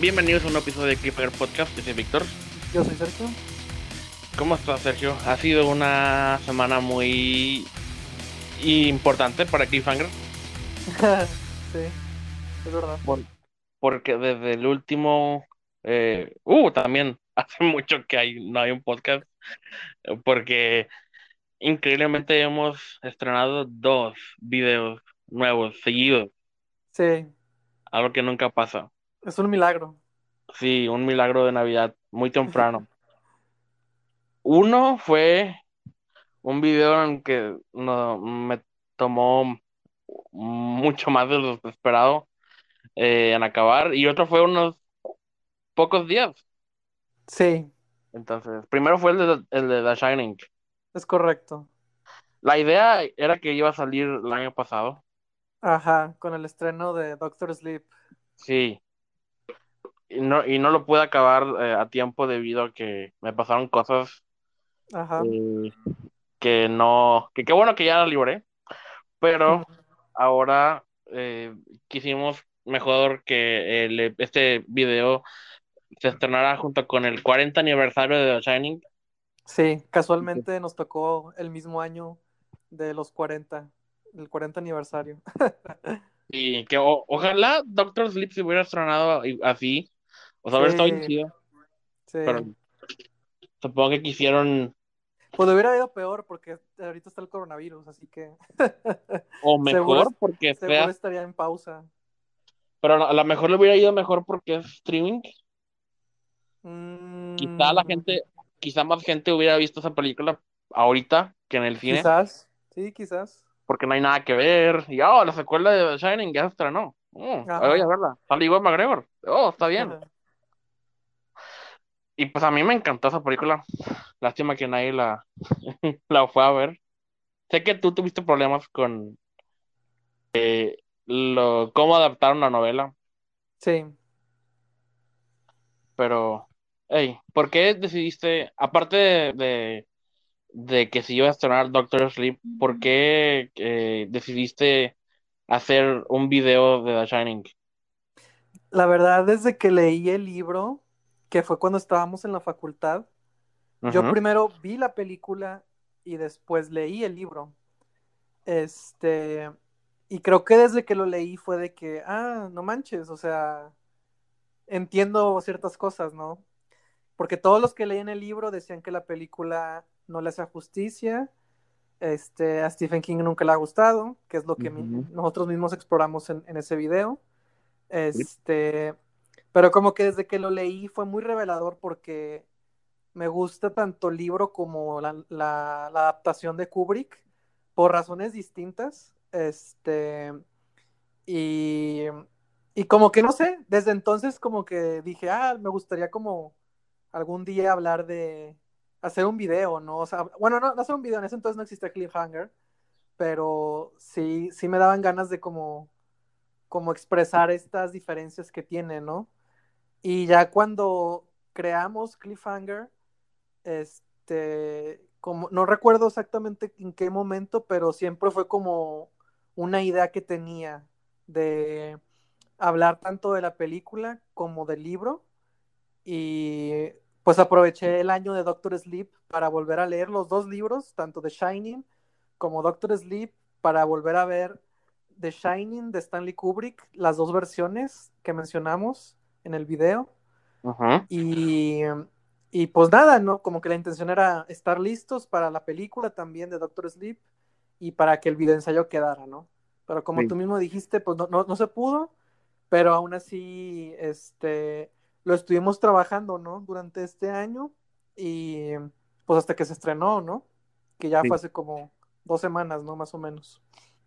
Bienvenidos a un episodio de Cliffhanger Podcast. Yo soy Víctor. Yo soy Sergio. ¿Cómo estás, Sergio? Ha sido una semana muy importante para Cliffhanger. sí, es verdad. porque desde el último. Eh, uh, también hace mucho que hay, no hay un podcast. Porque increíblemente hemos estrenado dos videos nuevos seguidos. Sí. Algo que nunca pasa. Es un milagro. Sí, un milagro de Navidad muy temprano. Uno fue un video en que no, me tomó mucho más de lo esperado eh, en acabar y otro fue unos pocos días. Sí. Entonces, primero fue el de, el de The Shining. Es correcto. La idea era que iba a salir el año pasado. Ajá, con el estreno de Doctor Sleep. Sí. Y no, y no lo pude acabar eh, a tiempo debido a que me pasaron cosas Ajá. eh, que no, que qué bueno que ya la libré, pero ahora eh, quisimos mejor que el- este video se estrenara junto con el 40 aniversario de The Shining. Sí, casualmente nos tocó el mismo año de los 40, el 40 aniversario. Y que o- ojalá Doctor Sleep se hubiera estrenado así, o sea, Sí. bien chido, Sí. pero supongo que quisieron, Pues hubiera ido peor porque ahorita está el coronavirus, así que o mejor Seguro- porque seguro sea, estaría en pausa. pero a lo mejor le hubiera ido mejor porque es streaming. Mm, Quizá la gente, quizá más gente hubiera visto esa película ahorita que en el cine, Quizás, sí, quizás. porque no hay nada que ver. Y oh, la secuela de Shining ya se estrenó. Oh, Ajá. voy a verla. Sale Iwan McGregor. Oh, está bien. Y pues a mí me encantó esa película. Lástima que nadie la, la fue a ver. Sé que tú tuviste problemas con eh, lo, cómo adaptaron la novela, Sí. pero, hey, ¿por qué decidiste, aparte de, de, de que si iba a estrenar Doctor Sleep, ¿por qué eh, decidiste hacer un video de The Shining? La verdad, desde que leí el libro, que fue cuando estábamos en la facultad, yo primero vi la película y después leí el libro. Este, y creo que desde que lo leí fue de que, ah, no manches, o sea, entiendo ciertas cosas, ¿no? Porque todos los que leí en el libro decían que la película no le hacía justicia, este, a Stephen King nunca le ha gustado, que es lo que mi- nosotros mismos exploramos en, en ese video. Este, pero como que desde que lo leí fue muy revelador porque me gusta tanto el libro como la, adaptación de Kubrick por razones distintas. Este, y, y como que no sé, desde entonces como que dije, ah, me gustaría como algún día hablar de hacer un video, ¿no? O sea, bueno, no, no hacer un video, en ese entonces no existía Cliffhanger, pero sí, sí me daban ganas de como, como expresar estas diferencias que tiene, ¿no? Y ya cuando creamos Cliffhanger, este, como, no recuerdo exactamente en qué momento, pero siempre fue como una idea que tenía de hablar tanto de la película como del libro. Y pues aproveché el año de Doctor Sleep para volver a leer los dos libros, tanto The Shining como Doctor Sleep, para volver a ver The Shining de Stanley Kubrick, las dos versiones que mencionamos en el video. Y, y pues nada, ¿no? Como que la intención era estar listos para la película también de Doctor Sleep y para que el video ensayo quedara, ¿no? Pero como Sí. tú mismo dijiste, pues no, no, no se pudo, pero aún así, este, lo estuvimos trabajando, ¿no? Durante este año y pues hasta que se estrenó, ¿no? Que ya Sí. fue hace como dos semanas, ¿no? Más o menos.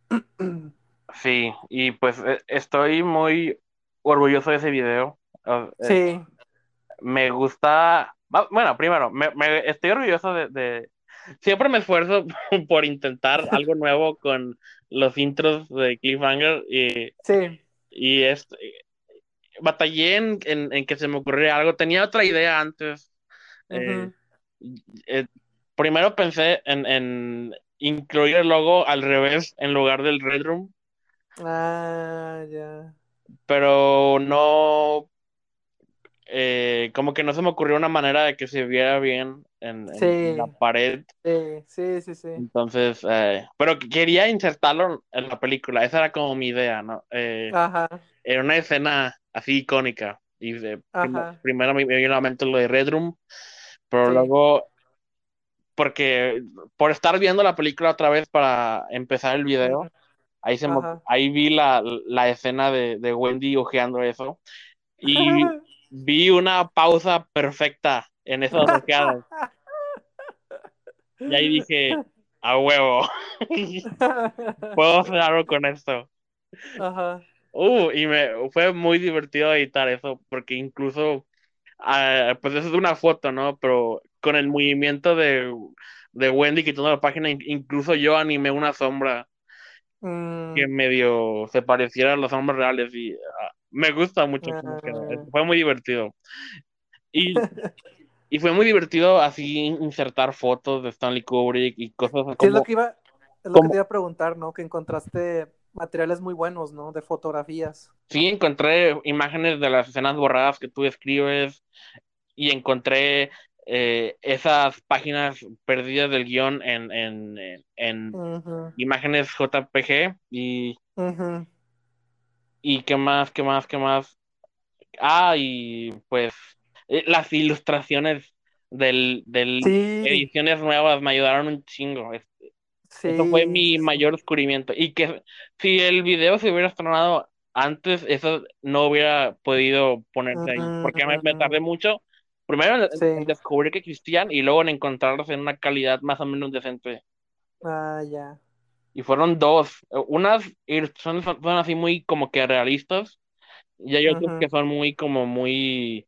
Sí, y pues eh, estoy muy orgulloso de ese video. Eh, Sí, me gusta, bueno, primero, me, me- estoy orgulloso de, de- siempre me esfuerzo por intentar algo nuevo con los intros de Cliffhanger y, sí, y es, batallé en, en- en que se me ocurriera algo, tenía otra idea antes. Eh, eh, primero pensé en, en incluir el logo al revés en lugar del Red Room, Ah, ya. pero no eh, como que no se me ocurrió una manera de que se viera bien en, en Sí. la pared. Sí, sí, sí, sí. Entonces, eh, pero quería insertarlo en la película. Esa era como mi idea, ¿no? Eh, Ajá, era una escena así icónica. Y de- Ajá. primero me vino a la mente lo de Red Room, pero Sí. luego, porque por estar viendo la película otra vez para empezar el video, ahí, se me- ahí vi la, la escena de, de Wendy ojeando eso. Y vi una pausa perfecta en esas ojeadas. Y ahí dije, a huevo, puedo hacer algo con esto. Ajá. Uh, y me fue muy divertido editar eso, porque incluso, ah, pues eso es una foto, ¿no? Pero con el movimiento de, de Wendy quitando la página, in- incluso yo animé una sombra Mm, que medio se pareciera a las sombras reales y ah, me gusta mucho. Ah. Fue muy divertido. Y, y fue muy divertido así insertar fotos de Stanley Kubrick y cosas Sí, es lo que iba, es lo que te iba a preguntar, ¿no? Que encontraste materiales muy buenos, ¿no? De fotografías. Sí, encontré imágenes de las escenas borradas que tú escribes y encontré eh, esas páginas perdidas del guion en, en, en- en imágenes JPG y. y qué más, qué más, qué más. Ah, y pues eh, las ilustraciones del, del Sí, ediciones nuevas me ayudaron un chingo. Es- sí. Eso fue mi mayor descubrimiento. Y que si el video se hubiera estrenado antes, eso no hubiera podido ponerse ahí. Porque me, me tardé mucho. Primero en, Sí. en descubrir que existían y luego en encontrarlos en una calidad más o menos decente. Ah, ya. Y fueron dos. Unas son, son así muy como que realistas. Y hay otras que son muy como muy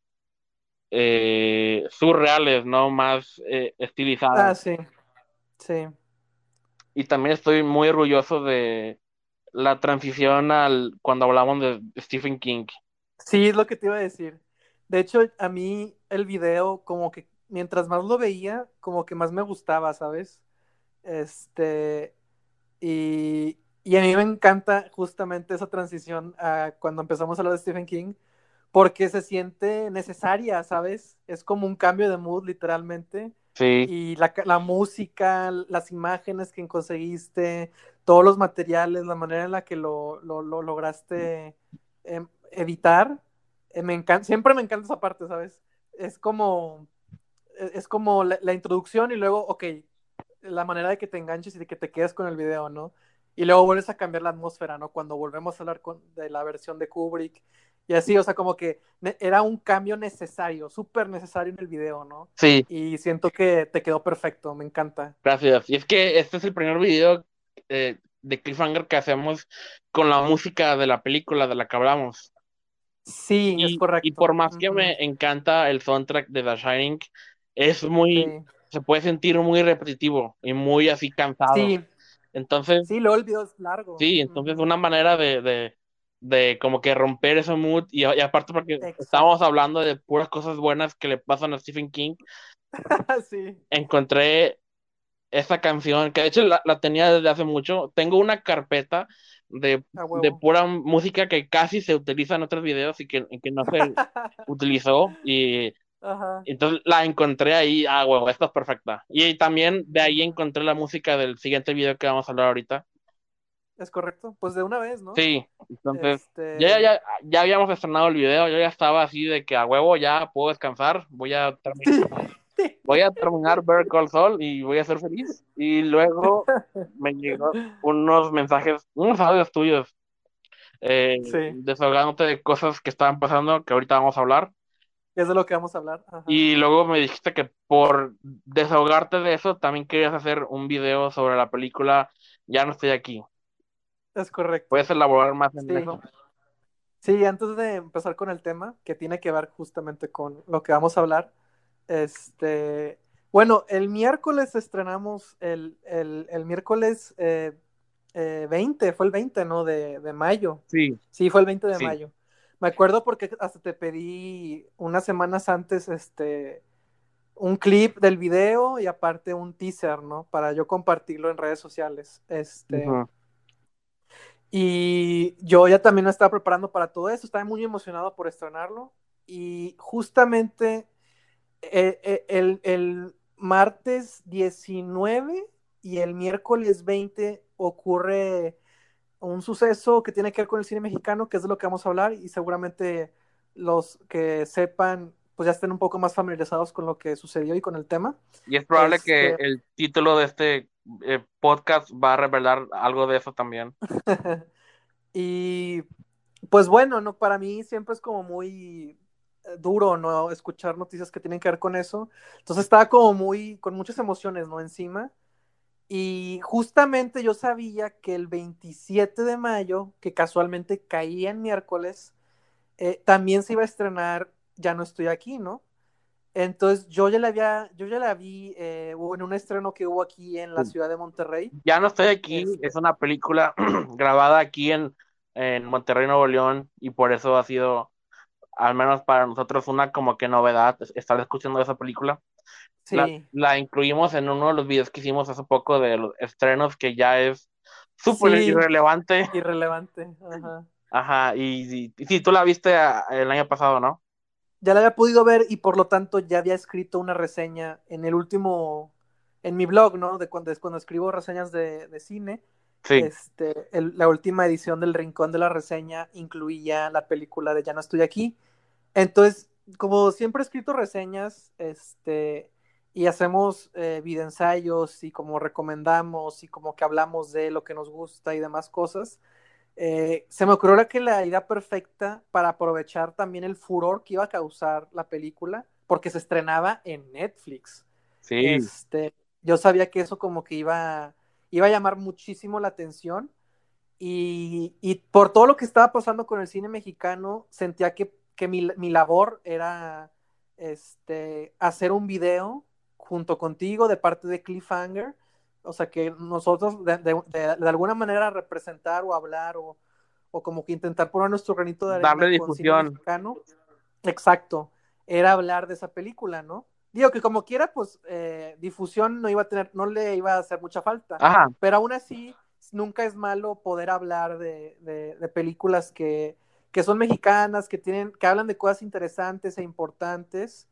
eh, surreales, ¿no? Más eh, estilizadas. Ah, sí. Sí. Y también estoy muy orgulloso de la transición al cuando hablamos de Stephen King. Sí, es lo que te iba a decir. De hecho, a mí el video, como que mientras más lo veía, como que más me gustaba, ¿sabes? Este, y, y a mí me encanta justamente esa transición a cuando empezamos a hablar de Stephen King, porque se siente necesaria, ¿sabes? Es como un cambio de mood, literalmente. Sí, Y la, la música, las imágenes que conseguiste, todos los materiales, la manera en la que lo, lo, lo lograste eh, editar, eh, me encanta, siempre me encanta esa parte, ¿sabes? Es como, es como la, la, introducción y luego, ok, la manera de que te enganches y de que te quedes con el video, ¿no? Y luego vuelves a cambiar la atmósfera, ¿no? Cuando volvemos a hablar con, de la versión de Kubrick y así, o sea, como que era un cambio necesario, súper necesario en el video, ¿no? sí. Y siento que te quedó perfecto, me encanta. Gracias. Y es que este es el primer video eh, de Cliffhanger que hacemos con la música de la película de la que hablamos. Sí, y, es correcto. Y por más que uh -huh. me encanta el soundtrack de The Shining, es muy, sí. Se puede sentir muy repetitivo y muy así cansado. Sí. Entonces. Sí, video es largo. Sí, entonces una manera de, de, de, como que romper ese mood y, y aparte porque Exacto. estábamos hablando de puras cosas buenas que le pasan a Stephen King. sí. Encontré esta canción, que de hecho la, la, tenía desde hace mucho. Tengo una carpeta de, de, pura música que casi se utiliza en otros videos y que, que no se utilizó. Y Ajá. entonces la encontré ahí, ah, huevo, esta es perfecta. Y también de ahí encontré la música del siguiente video que vamos a hablar ahorita. Es correcto, pues de una vez, ¿no? Sí, entonces Este... ya, ya, ya habíamos estrenado el video, yo ya estaba así de que a huevo ya puedo descansar, voy a terminar. voy a terminar Better Call Saul y voy a ser feliz. Y luego me llegó unos mensajes, unos audios tuyos, eh, sí. desahogándote de cosas que estaban pasando, que ahorita vamos a hablar. Es de lo que vamos a hablar. Ajá. Y luego me dijiste que por desahogarte de eso, también querías hacer un video sobre la película Ya no estoy aquí. Es correcto. ¿Puedes elaborar más en sí. eso? Sí, antes de empezar con el tema, que tiene que ver justamente con lo que vamos a hablar, este, bueno, el miércoles estrenamos, el, el, el miércoles eh, eh, 20, fue el 20, ¿no? De, de, mayo. Sí. Sí, fue el 20 de sí. mayo. Me acuerdo porque hasta te pedí unas semanas antes, este, un clip del video y aparte un teaser, ¿no? Para yo compartirlo en redes sociales. Este. Uh -huh. Y yo ya también me estaba preparando para todo eso, estaba muy emocionado por estrenarlo. y justamente eh, eh, el, el, martes 19 y el miércoles 20 ocurre un suceso que tiene que ver con el cine mexicano, que es de lo que vamos a hablar, y seguramente los que sepan, pues ya estén un poco más familiarizados con lo que sucedió y con el tema. Y es probable que este el título de este eh, podcast va a revelar algo de eso también. y pues bueno, no, para mí siempre es como muy eh, duro, ¿no? Escuchar noticias que tienen que ver con eso. Entonces estaba como muy, con muchas emociones, ¿no? Encima. Y justamente yo sabía que el 27 de mayo, que casualmente caía en miércoles, eh, también se iba a estrenar Ya no estoy aquí, ¿no? Entonces yo ya la había, yo ya la vi eh, en un estreno que hubo aquí en la ciudad de Monterrey. Ya no estoy aquí, este es una película grabada aquí en, en Monterrey, Nuevo León, y por eso ha sido, al menos para nosotros, una como que novedad estar escuchando esa película. Sí. La, incluimos en uno de los videos que hicimos hace poco de los estrenos, que ya es súper irrelevante. Irrelevante, ajá. Ajá, y, y, sí, tú la viste ah, el año pasado, ¿no? Ya la había podido ver y por lo tanto ya había escrito una reseña en el último, en mi blog, ¿no? De cuando, cuando escribo reseñas de, de cine. Sí. Este, la última edición del Rincón de la Reseña incluía la película de Ya no estoy aquí. Entonces, como siempre he escrito reseñas, este, y hacemos eh, videoensayos y como recomendamos y como que hablamos de lo que nos gusta y demás cosas, eh, se me ocurrió que la idea perfecta para aprovechar también el furor que iba a causar la película, porque se estrenaba en Netflix. Sí. Este, yo sabía que eso como que iba, iba a llamar muchísimo la atención y, y por todo lo que estaba pasando con el cine mexicano, sentía que, que mi, mi labor era este, hacer un video junto contigo de parte de Cliffhanger. O sea, que nosotros de, de, alguna manera representar o hablar o, o, como que intentar poner nuestro granito de arena. Darle difusión. Exacto. Era hablar de esa película, ¿no? Digo que como quiera, pues eh, difusión no iba a tener, no le iba a hacer mucha falta. Pero aún así, nunca es malo poder hablar de, de películas que, que son mexicanas, que tienen, que hablan de cosas interesantes e importantes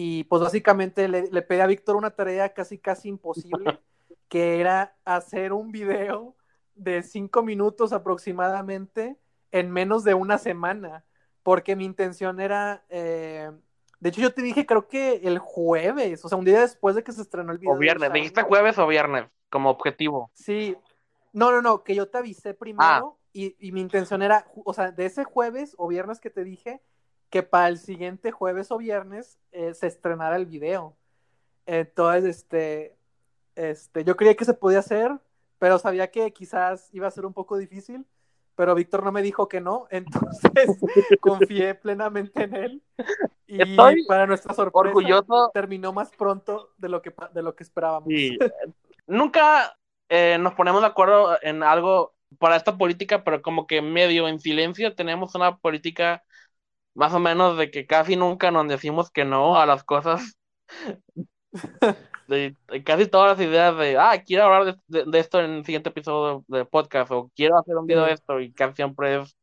y pues básicamente le, le pedí a Víctor una tarea casi casi imposible, que era hacer un video de cinco minutos aproximadamente en menos de una semana, porque mi intención era, eh, de hecho yo te dije creo que el jueves, o sea, un día después de que se estrenó el video. O viernes, dijiste jueves o viernes como objetivo. Sí, no, no, no, que yo te avisé primero ah. y, y mi intención era, o sea, de ese jueves o viernes que te dije, que para el siguiente jueves o viernes eh, se estrenara el video. Entonces, este, este, yo creía que se podía hacer, pero sabía que quizás iba a ser un poco difícil, pero Víctor no me dijo que no, entonces confié plenamente en él. Y para nuestra sorpresa, orgulloso. terminó más pronto de lo que, de lo que esperábamos. Nunca eh, nos ponemos de acuerdo en algo para esta política, pero como que medio en silencio tenemos una política más o menos de que casi nunca nos decimos que no a las cosas. De, casi todas las ideas de, ah, quiero hablar de, esto en el siguiente episodio de podcast o quiero hacer un video de esto y casi siempre es,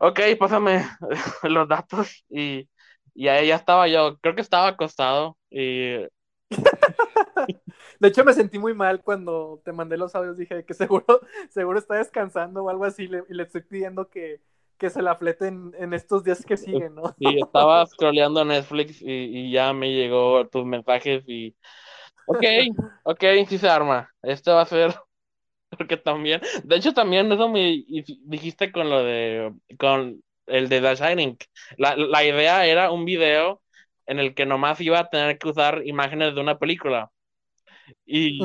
ok, pásame los datos y, y ahí ya estaba yo, creo que estaba acostado y... De hecho, me sentí muy mal cuando te mandé los audios. Dije que seguro, seguro está descansando o algo así. y le estoy pidiendo que, que se la fleten en estos días que siguen, ¿no? Sí, estaba scrolleando Netflix y, ya me llegó tus mensajes y... Ok, ok, sí se arma. Este va a ser... Porque también... De hecho, también eso me dijiste con lo de... Con el de The Shining. La, la idea era un video en el que nomás iba a tener que usar imágenes de una película. Y,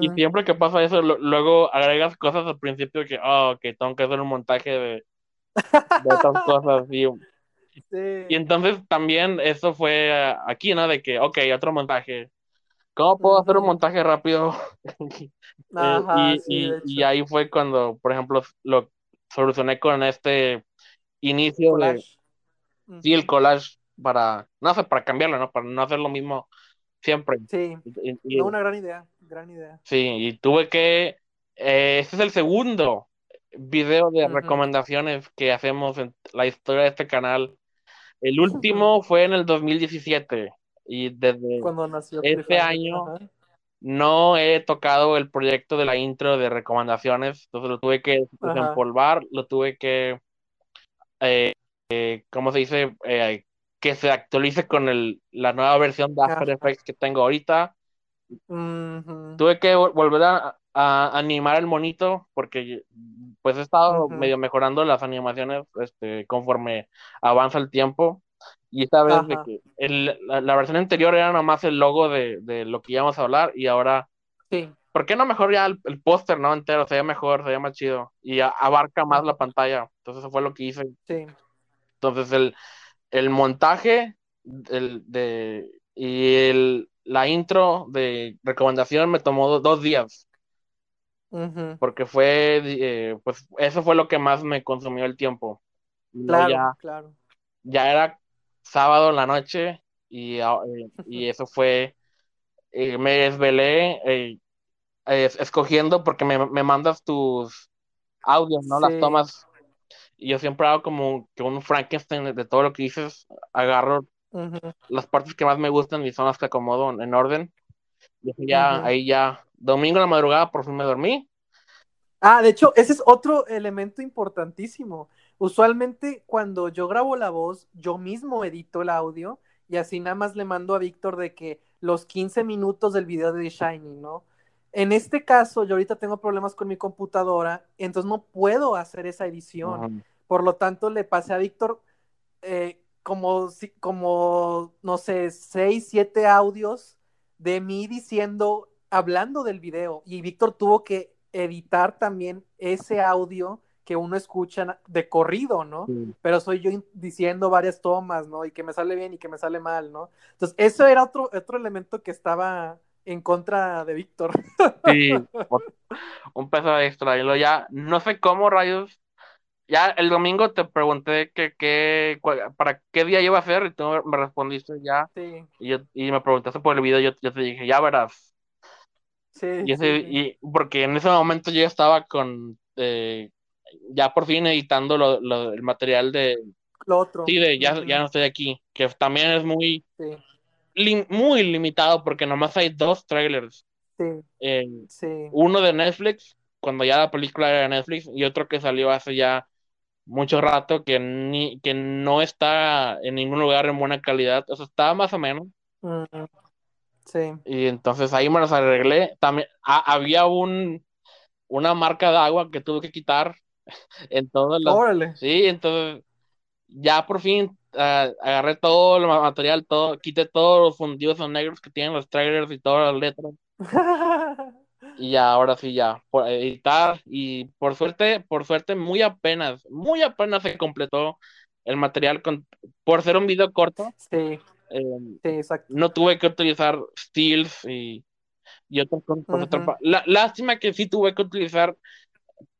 y siempre que pasa eso, luego agregas cosas al principio que, oh, que tengo que hacer un montaje de de otras cosas. Y, y entonces también eso fue aquí, ¿no? De que, ok, otro montaje. ¿Cómo puedo hacer un montaje rápido? Eh, y, y, ahí fue cuando, por ejemplo, lo solucioné con este inicio collage. de... Sí, el collage para, no sé, para cambiarlo, ¿no? Para no hacer lo mismo siempre. Sí, y, una gran idea, gran idea. Sí, y tuve que, eh, este es el segundo video de recomendaciones que hacemos en la historia de este canal. El último fue en el 2017 y desde Cuando nació Cliffhanger, año ajá. no he tocado el proyecto de la intro de recomendaciones, entonces lo tuve que desempolvar, lo tuve que, eh, eh, ¿cómo se dice? Eh, que se actualice con el, la nueva versión de After. Effects que tengo ahorita. Tuve que vol- volver a, a animar el monito porque pues he estado Ujú. medio mejorando las animaciones este, conforme avanza el tiempo. Y esta vez de que el- la, la versión anterior era nomás el logo de, de lo que íbamos a hablar y ahora, Sí. ¿por qué no mejor ya el, el póster, no? Entero, se ve mejor, se ve más chido y a- abarca más la pantalla. Entonces eso fue lo que hice. Sí. Entonces el, el montaje el, de, y el, la intro de recomendación me tomó do- dos días Porque fue, eh, pues eso fue lo que más me consumió el tiempo. Claro, ya, claro. ya era sábado en la noche y, eh, y eso fue, eh, me desvelé escogiendo porque me, me mandas tus audios, ¿no? Las tomas. Y yo siempre hago como que un Frankenstein de, de todo lo que dices, agarro las partes que más me gustan y son las que acomodo en, en orden. Y ya, ahí ya, domingo en la madrugada por fin me dormí. Ah, de hecho, ese es otro elemento importantísimo. Usualmente cuando yo grabo la voz, yo mismo edito el audio y así nada más le mando a Víctor de que los 15 minutos del video de The Shining, ¿no? En este caso, yo ahorita tengo problemas con mi computadora, entonces no puedo hacer esa edición. Por lo tanto, le pasé a Víctor eh, como, como, no sé, seis, siete audios de mí diciendo, hablando del video. Y Víctor tuvo que editar también ese audio que uno escucha de corrido, ¿no? Sí. Pero soy yo diciendo varias tomas, ¿no? Y que me sale bien y que me sale mal, ¿no? Entonces, eso era otro, otro elemento que estaba en contra de Víctor. Sí, un peso extra. Y luego ya, no sé cómo rayos. Ya el domingo te pregunté que, que, cua- para qué día iba a ser y tú me respondiste ya. Sí, Y, yo- y me preguntaste por el video, yo, yo te dije, ya verás. sí, Y ese, sí, y porque en ese momento yo estaba con, eh, ya por fin editando lo, lo- el material de, Lo otro. sí, de ya, ya no estoy aquí, que también es muy, lim- muy limitado porque nomás hay dos trailers. sí, Eh, sí. uno de Netflix, cuando ya la película era de Netflix, y otro que salió hace ya mucho rato, que, ni, que no está en ningún lugar en buena calidad, o sea, estaba más o menos. Sí. Y entonces ahí me los arreglé. También ha- había un, una marca de agua que tuve que quitar en todas las. Órale. Sí, entonces ya por fin ah, agarré todo el ma- material, todo, quité todos los fundidos negros que tienen los trailers y todas las letras. Y ya, ahora sí, ya, por editar. Y por suerte, por suerte, muy apenas, muy apenas se completó el material con, por ser un video corto. Sí, eh, sí, exacto. no tuve que utilizar stills y, y otras cosas. pa- La- lástima que sí tuve que utilizar.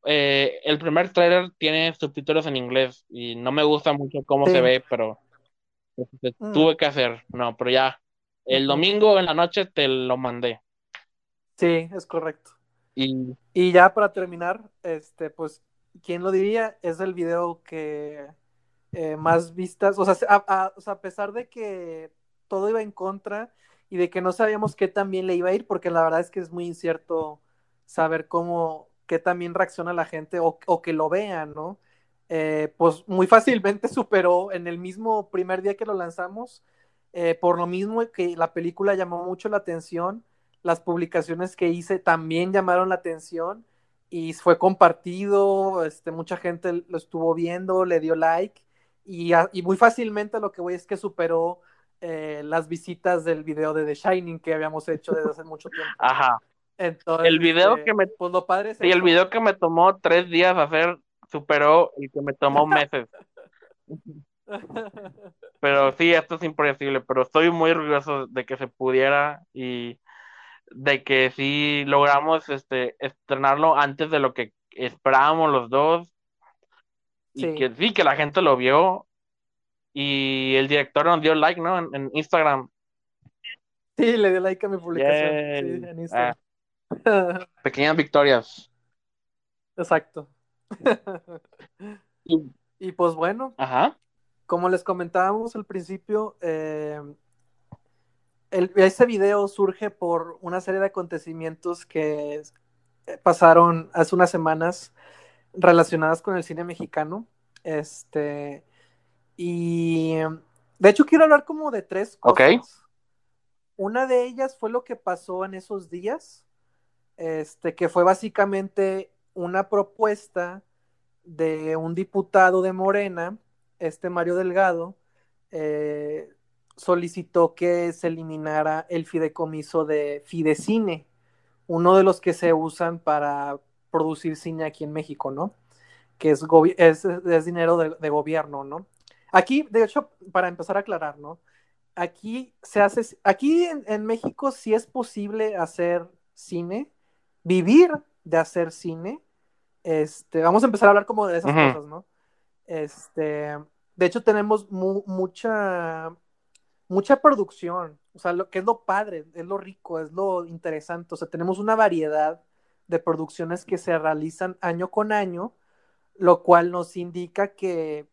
eh, el primer trailer tiene subtítulos en inglés y no me gusta mucho cómo Sí. se ve, pero pues, Mm. tuve que hacer. No, pero ya. El domingo en la noche te lo mandé. Sí, es correcto. Y Y ya para terminar, este, pues, ¿quién lo diría? Es el video que eh, más vistas, o sea, a, a- o sea, a pesar de que todo iba en contra y de que no sabíamos qué también le iba a ir, porque la verdad es que es muy incierto saber cómo, qué también reacciona la gente o, o que lo vean, ¿no? Eh, pues muy fácilmente superó en el mismo primer día que lo lanzamos, eh, por lo mismo que la película llamó mucho la atención, las publicaciones que hice también llamaron la atención y fue compartido, este, mucha gente lo estuvo viendo, le dio like y, a- y muy fácilmente lo que voy es que superó eh, las visitas del video de The Shining que habíamos hecho desde hace mucho tiempo. ajá. Entonces, El video este, que me- pues lo padre es el video que me tomó tres días hacer superó el que me tomó meses. Pero sí, esto es impredecible, pero estoy muy orgulloso de que se pudiera y de que sí logramos este estrenarlo antes de lo que esperábamos los dos y que sí, que la gente lo vio y el director nos dio like, ¿no? En, en Instagram. Sí, le dio like a mi publicación sí, en Instagram. Pequeñas victorias. Exacto. Y- y pues bueno, Ajá. como les comentábamos al principio, eh, ese video surge por una serie de acontecimientos que pasaron hace unas semanas relacionadas con el cine mexicano. Este, y de hecho quiero hablar como de tres cosas. Una de ellas fue lo que pasó en esos días, este, que fue básicamente una propuesta de un diputado de Morena, este Mario Delgado, eh, solicitó que se eliminara el fideicomiso de Fidecine, uno de los que se usan para producir cine aquí en México, ¿no? Que es, es, dinero de, gobierno, ¿no? Aquí, de hecho, para empezar a aclarar, ¿no? Aquí se hace, aquí en, México sí es posible hacer cine, vivir de hacer cine. Este, vamos a empezar a hablar como de esas cosas, ¿no? Este, de hecho, tenemos mucha, mucha producción, o sea, lo que es lo padre, es lo rico, es lo interesante, o sea, tenemos una variedad de producciones que se realizan año con año, lo cual nos indica que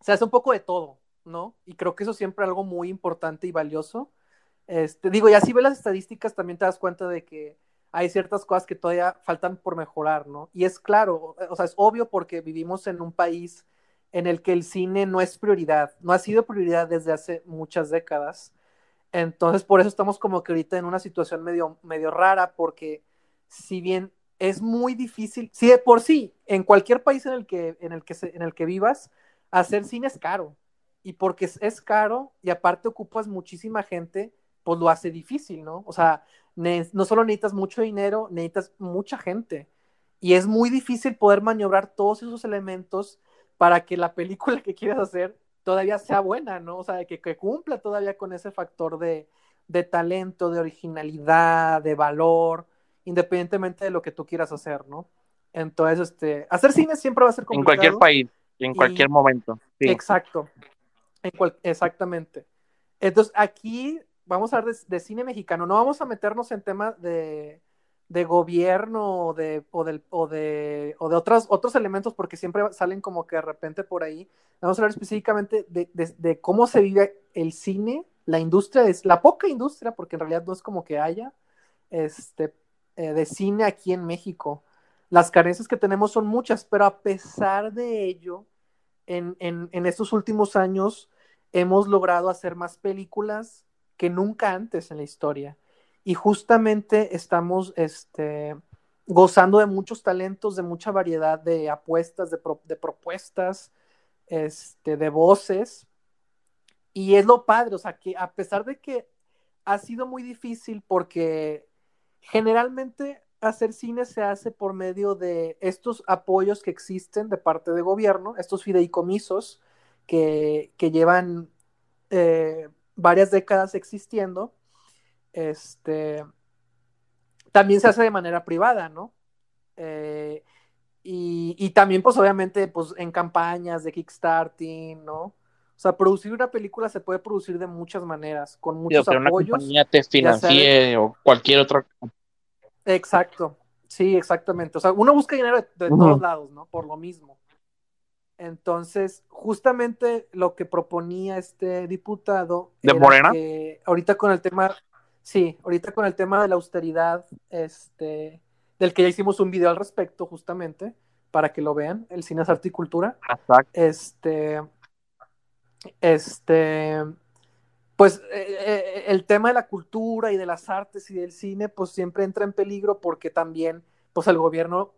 se hace un poco de todo, ¿no? Y creo que eso siempre es algo muy importante y valioso. Este, digo, y así ves las estadísticas, también te das cuenta de que hay ciertas cosas que todavía faltan por mejorar, ¿no? Y es claro, o sea, es obvio porque vivimos en un país en el que el cine no es prioridad, no ha sido prioridad desde hace muchas décadas. Entonces, por eso estamos como que ahorita en una situación medio, medio rara, porque si bien es muy difícil, si de por sí, en cualquier país en el que, en el que, en el que vivas, hacer cine es caro. Y porque es, caro y aparte ocupas muchísima gente, pues lo hace difícil, ¿no? O sea, no solo necesitas mucho dinero, necesitas mucha gente. Y es muy difícil poder maniobrar todos esos elementos para que la película que quieras hacer todavía sea buena, ¿no? O sea, que, que cumpla todavía con ese factor de, talento, de originalidad, de valor, independientemente de lo que tú quieras hacer, ¿no? Entonces, este, hacer cine siempre va a ser complicado. En cualquier país, en cualquier momento. Exacto, exactamente. Entonces, aquí vamos a hablar de, cine mexicano, no vamos a meternos en temas de, de gobierno o de, o, del, o de, o de otros, otros elementos, porque siempre salen como que de repente por ahí. Vamos a hablar específicamente de, de, cómo se vive el cine, la industria, de, la poca industria, porque en realidad no es como que haya, este, eh, de cine aquí en México. Las carencias que tenemos son muchas, pero a pesar de ello, en, en, en estos últimos años hemos logrado hacer más películas que nunca antes en la historia y justamente estamos este, gozando de muchos talentos, de mucha variedad de apuestas, de, propuestas, este, de voces. Y es lo padre, o sea, que a pesar de que ha sido muy difícil porque generalmente hacer cine se hace por medio de estos apoyos que existen de parte de gobierno, estos fideicomisos que, llevan eh, varias décadas existiendo este, también se hace de manera privada, ¿no? Eh, y, también, pues obviamente, pues en campañas de Kickstarting, ¿no? O sea, producir una película se puede producir de muchas maneras, con muchos apoyos. Una compañía te financie o cualquier otro. Exacto, sí, exactamente. O sea, uno busca dinero de, todos lados, ¿no? Por lo mismo. Entonces, justamente lo que proponía este diputado. ¿De Morena? ahorita con el tema, Sí, ahorita con el tema de la austeridad, este, del que ya hicimos un video al respecto, justamente, para que lo vean, el cine es arte y cultura. Exacto. Este, este, pues eh, eh, el tema de la cultura y de las artes y del cine, pues siempre entra en peligro porque también, pues el gobierno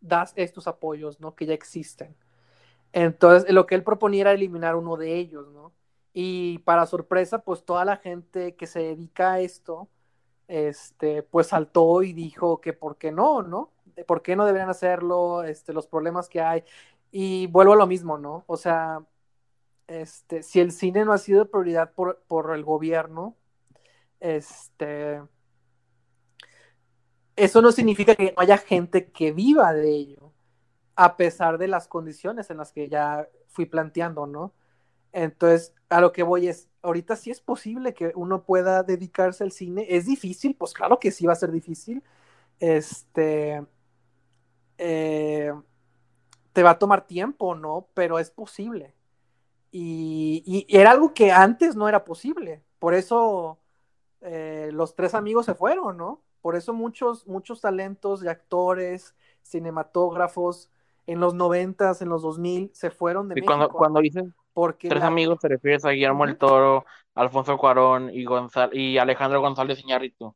da estos apoyos, ¿no? Que ya existen. Entonces, lo que él proponía era eliminar uno de ellos, ¿no? Y para sorpresa, pues toda la gente que se dedica a esto, este, pues saltó y dijo que por qué no, ¿no? ¿Por qué no deberían hacerlo? Este, los problemas que hay. Y vuelvo a lo mismo, ¿no? O sea, este, si el cine no ha sido prioridad por, por el gobierno, este, eso no significa que no haya gente que viva de ello, a pesar de las condiciones en las que ya fui planteando, ¿no? Entonces, a lo que voy es, ahorita sí es posible que uno pueda dedicarse al cine. ¿Es difícil? Pues claro que sí va a ser difícil. Este, eh, te va a tomar tiempo, ¿no? Pero es posible. y, era algo que antes no era posible. Por eso eh, los tres amigos se fueron, ¿no? Por eso muchos, muchos talentos de actores, cinematógrafos, en los noventas, en los 2000, se fueron de y México. Cuando, cuando dicen porque tres la- amigos, te refieres a Guillermo el Toro, Alfonso Cuarón y, Gonzal y Alejandro González Iñárritu.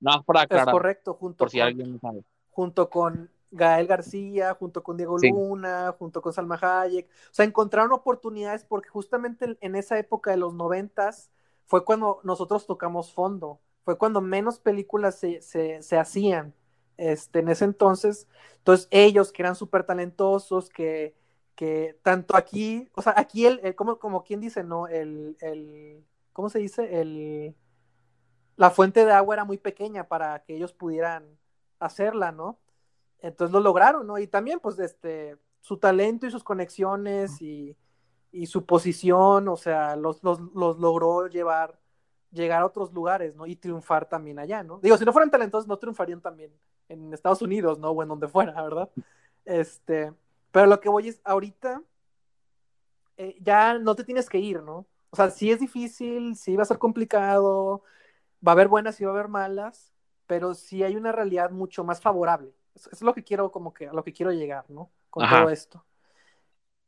Nada más para es aclarar, correcto, junto por si con, alguien no sabe. junto con Gael García, junto con Diego Sí. Luna, junto con Salma Hayek. O sea, encontraron oportunidades porque justamente en- en esa época de los noventas fue cuando nosotros tocamos fondo, fue cuando menos películas se, se, se hacían este, en ese entonces. Entonces ellos que eran súper talentosos, que, que tanto aquí, o sea, aquí el, el- como, como quien dice, ¿no? El, el, ¿cómo se dice? El, la fuente de agua era muy pequeña para que ellos pudieran hacerla, ¿no? Entonces lo lograron, ¿no? Y también, pues, este, su talento y sus conexiones y, y su posición, o sea, los, los, los logró llevar, llegar a otros lugares, ¿no? Y triunfar también allá, ¿no? Digo, si no fueran talentosos, no triunfarían también en Estados Unidos, ¿no? O en donde fuera, ¿verdad? Este, pero lo que voy es, ahorita eh, ya no te tienes que ir, ¿no? O sea, sí es difícil, sí va a ser complicado, va a haber buenas y va a haber malas, pero sí hay una realidad mucho más favorable. Eso es lo que quiero, como que a lo que quiero llegar, ¿no? Con Ajá. todo esto.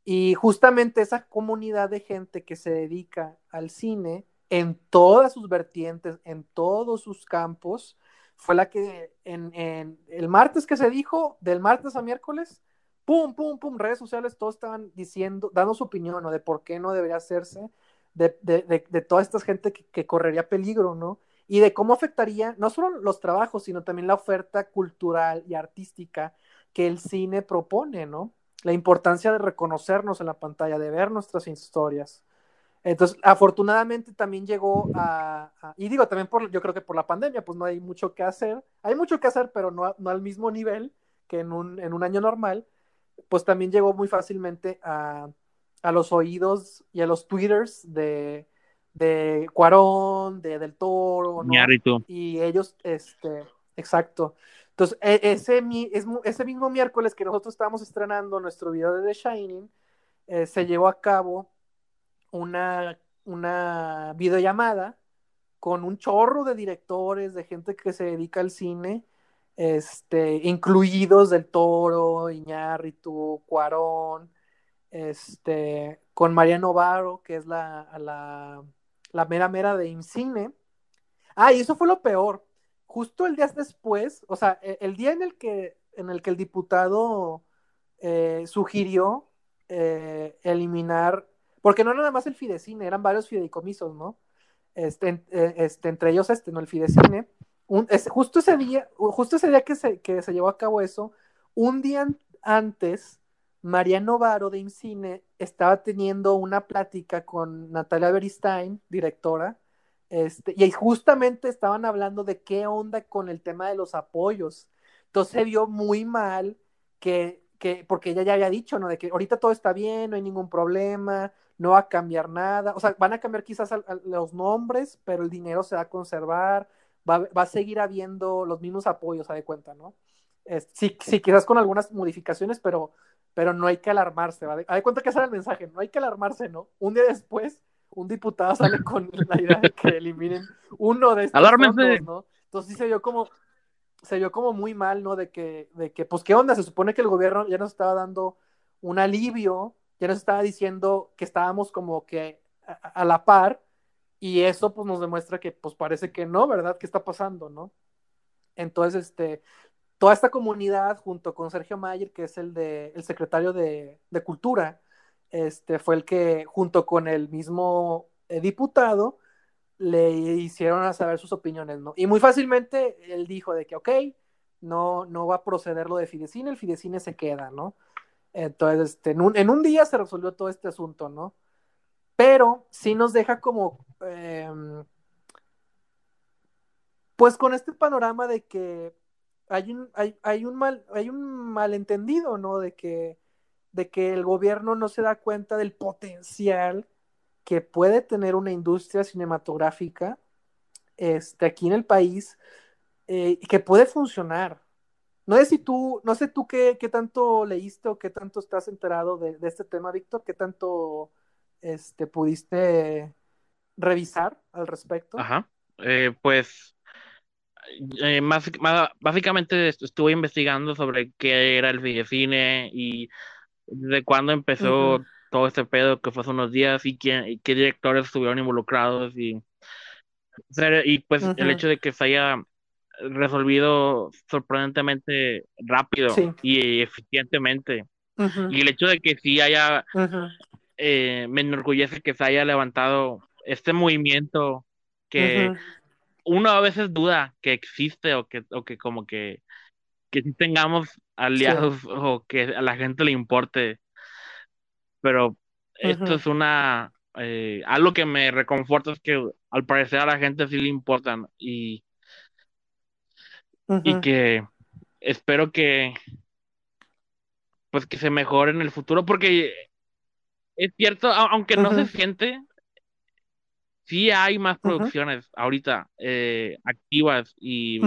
Y justamente esa comunidad de gente que se dedica al cine en todas sus vertientes, en todos sus campos, fue la que en, en el martes que se dijo, del martes a miércoles, pum, pum, pum, redes sociales, todos estaban diciendo, dando su opinión, ¿no? De por qué no debería hacerse, de, de, de, de toda esta gente que, que, correría peligro, ¿no? Y de cómo afectaría no solo los trabajos, sino también la oferta cultural y artística que el cine propone, ¿no? La importancia de reconocernos en la pantalla, de ver nuestras historias. Entonces, afortunadamente también llegó a, a, y digo también por, yo creo que por la pandemia, pues no hay mucho que hacer, hay mucho que hacer, pero no, no al mismo nivel que en un, en un año normal, pues también llegó muy fácilmente a, a los oídos y a los twitters de, de Cuarón, de Del Toro, ¿no? Y ellos, este, exacto. Entonces, ese, ese mismo miércoles que nosotros estábamos estrenando nuestro video de The Shining, eh, se llevó a cabo una, una videollamada con un chorro de directores, de gente que se dedica al cine, este, incluidos del Toro, Iñárritu, Cuarón, este, con María Novaro, que es la, la, mera mera de IMCINE. Ah, y eso fue lo peor. Justo el día después, o sea, el día en el que, en el, que el diputado eh, sugirió eh, eliminar, porque no nada más el Fidecine, eran varios fideicomisos, ¿no? Este, este, entre ellos este, ¿no? El Fidecine. Justo ese día, justo ese día que se, que se llevó a cabo eso, un día antes, María Novaro de IMCINE estaba teniendo una plática con Natalia Beristain, directora, este, y justamente estaban hablando de qué onda con el tema de los apoyos. Entonces se vio muy mal que, que, porque ella ya había dicho, ¿no? De que ahorita todo está bien, no hay ningún problema, no va a cambiar nada. O sea, van a cambiar quizás los nombres, pero el dinero se va a conservar, va, va a seguir habiendo los mismos apoyos, a de cuenta, ¿no? Es, sí, sí, quizás con algunas modificaciones, pero, pero no hay que alarmarse, ¿va? A de cuenta que ese era el mensaje, no hay que alarmarse, ¿no? Un día después un diputado sale con la idea de que eliminen uno de estos fondos, ¿no? Entonces sí se vio como se vio como muy mal, ¿no? De que, de que, pues, ¿qué onda? Se supone que el gobierno ya nos estaba dando un alivio, ya nos estaba diciendo que estábamos como que a, a la par, y eso, pues, nos demuestra que, pues, parece que no, ¿verdad? ¿Qué está pasando, no? Entonces, este, toda esta comunidad, junto con Sergio Mayer, que es el, de, el secretario de, de Cultura, este, fue el que, junto con el mismo eh, diputado, le hicieron a saber sus opiniones, ¿no? Y muy fácilmente él dijo de que, ok, no, no va a proceder lo de Fidecine, el Fidecine se queda, ¿no? Entonces, este, en, un, en un día se resolvió todo este asunto, ¿no? Pero sí nos deja como, eh, pues con este panorama de que hay un, hay, hay un, mal, hay un malentendido, ¿no? De que, de que el gobierno no se da cuenta del potencial que puede tener una industria cinematográfica este, aquí en el país eh, que puede funcionar. No sé si tú, no sé tú qué, qué tanto leíste o qué tanto estás enterado de, de este tema, Víctor, qué tanto este, pudiste revisar al respecto. Ajá. Eh, pues eh, más, básicamente estuve investigando sobre qué era el cine y de cuándo empezó todo este pedo que fue hace unos días y, quién, qué directores estuvieron involucrados y, y pues el hecho de que se haya resolvido sorprendentemente rápido y eficientemente. Y el hecho de que sí haya, eh, me enorgullece que se haya levantado este movimiento que uno a veces duda que existe o que, o que como que, que tengamos aliados o que a la gente le importe. Pero esto es una, eh, algo que me reconforta es que al parecer a la gente sí le importan y y que espero que pues que se mejore en el futuro porque es cierto, aunque no se siente, sí hay más producciones ahorita eh, activas y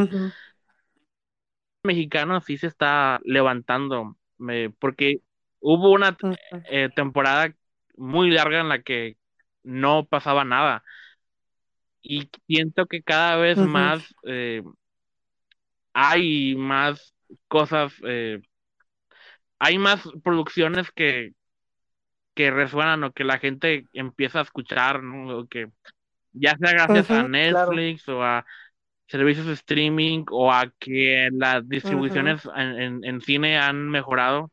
mexicano sí se está levantando porque hubo una eh, temporada muy larga en la que no pasaba nada. Y siento que cada vez más eh, hay más cosas, hay más producciones que, que resuenan o que la gente empieza a escuchar, ¿no? que ya sea gracias a Netflix o a servicios de streaming o a que las distribuciones en, cine han mejorado,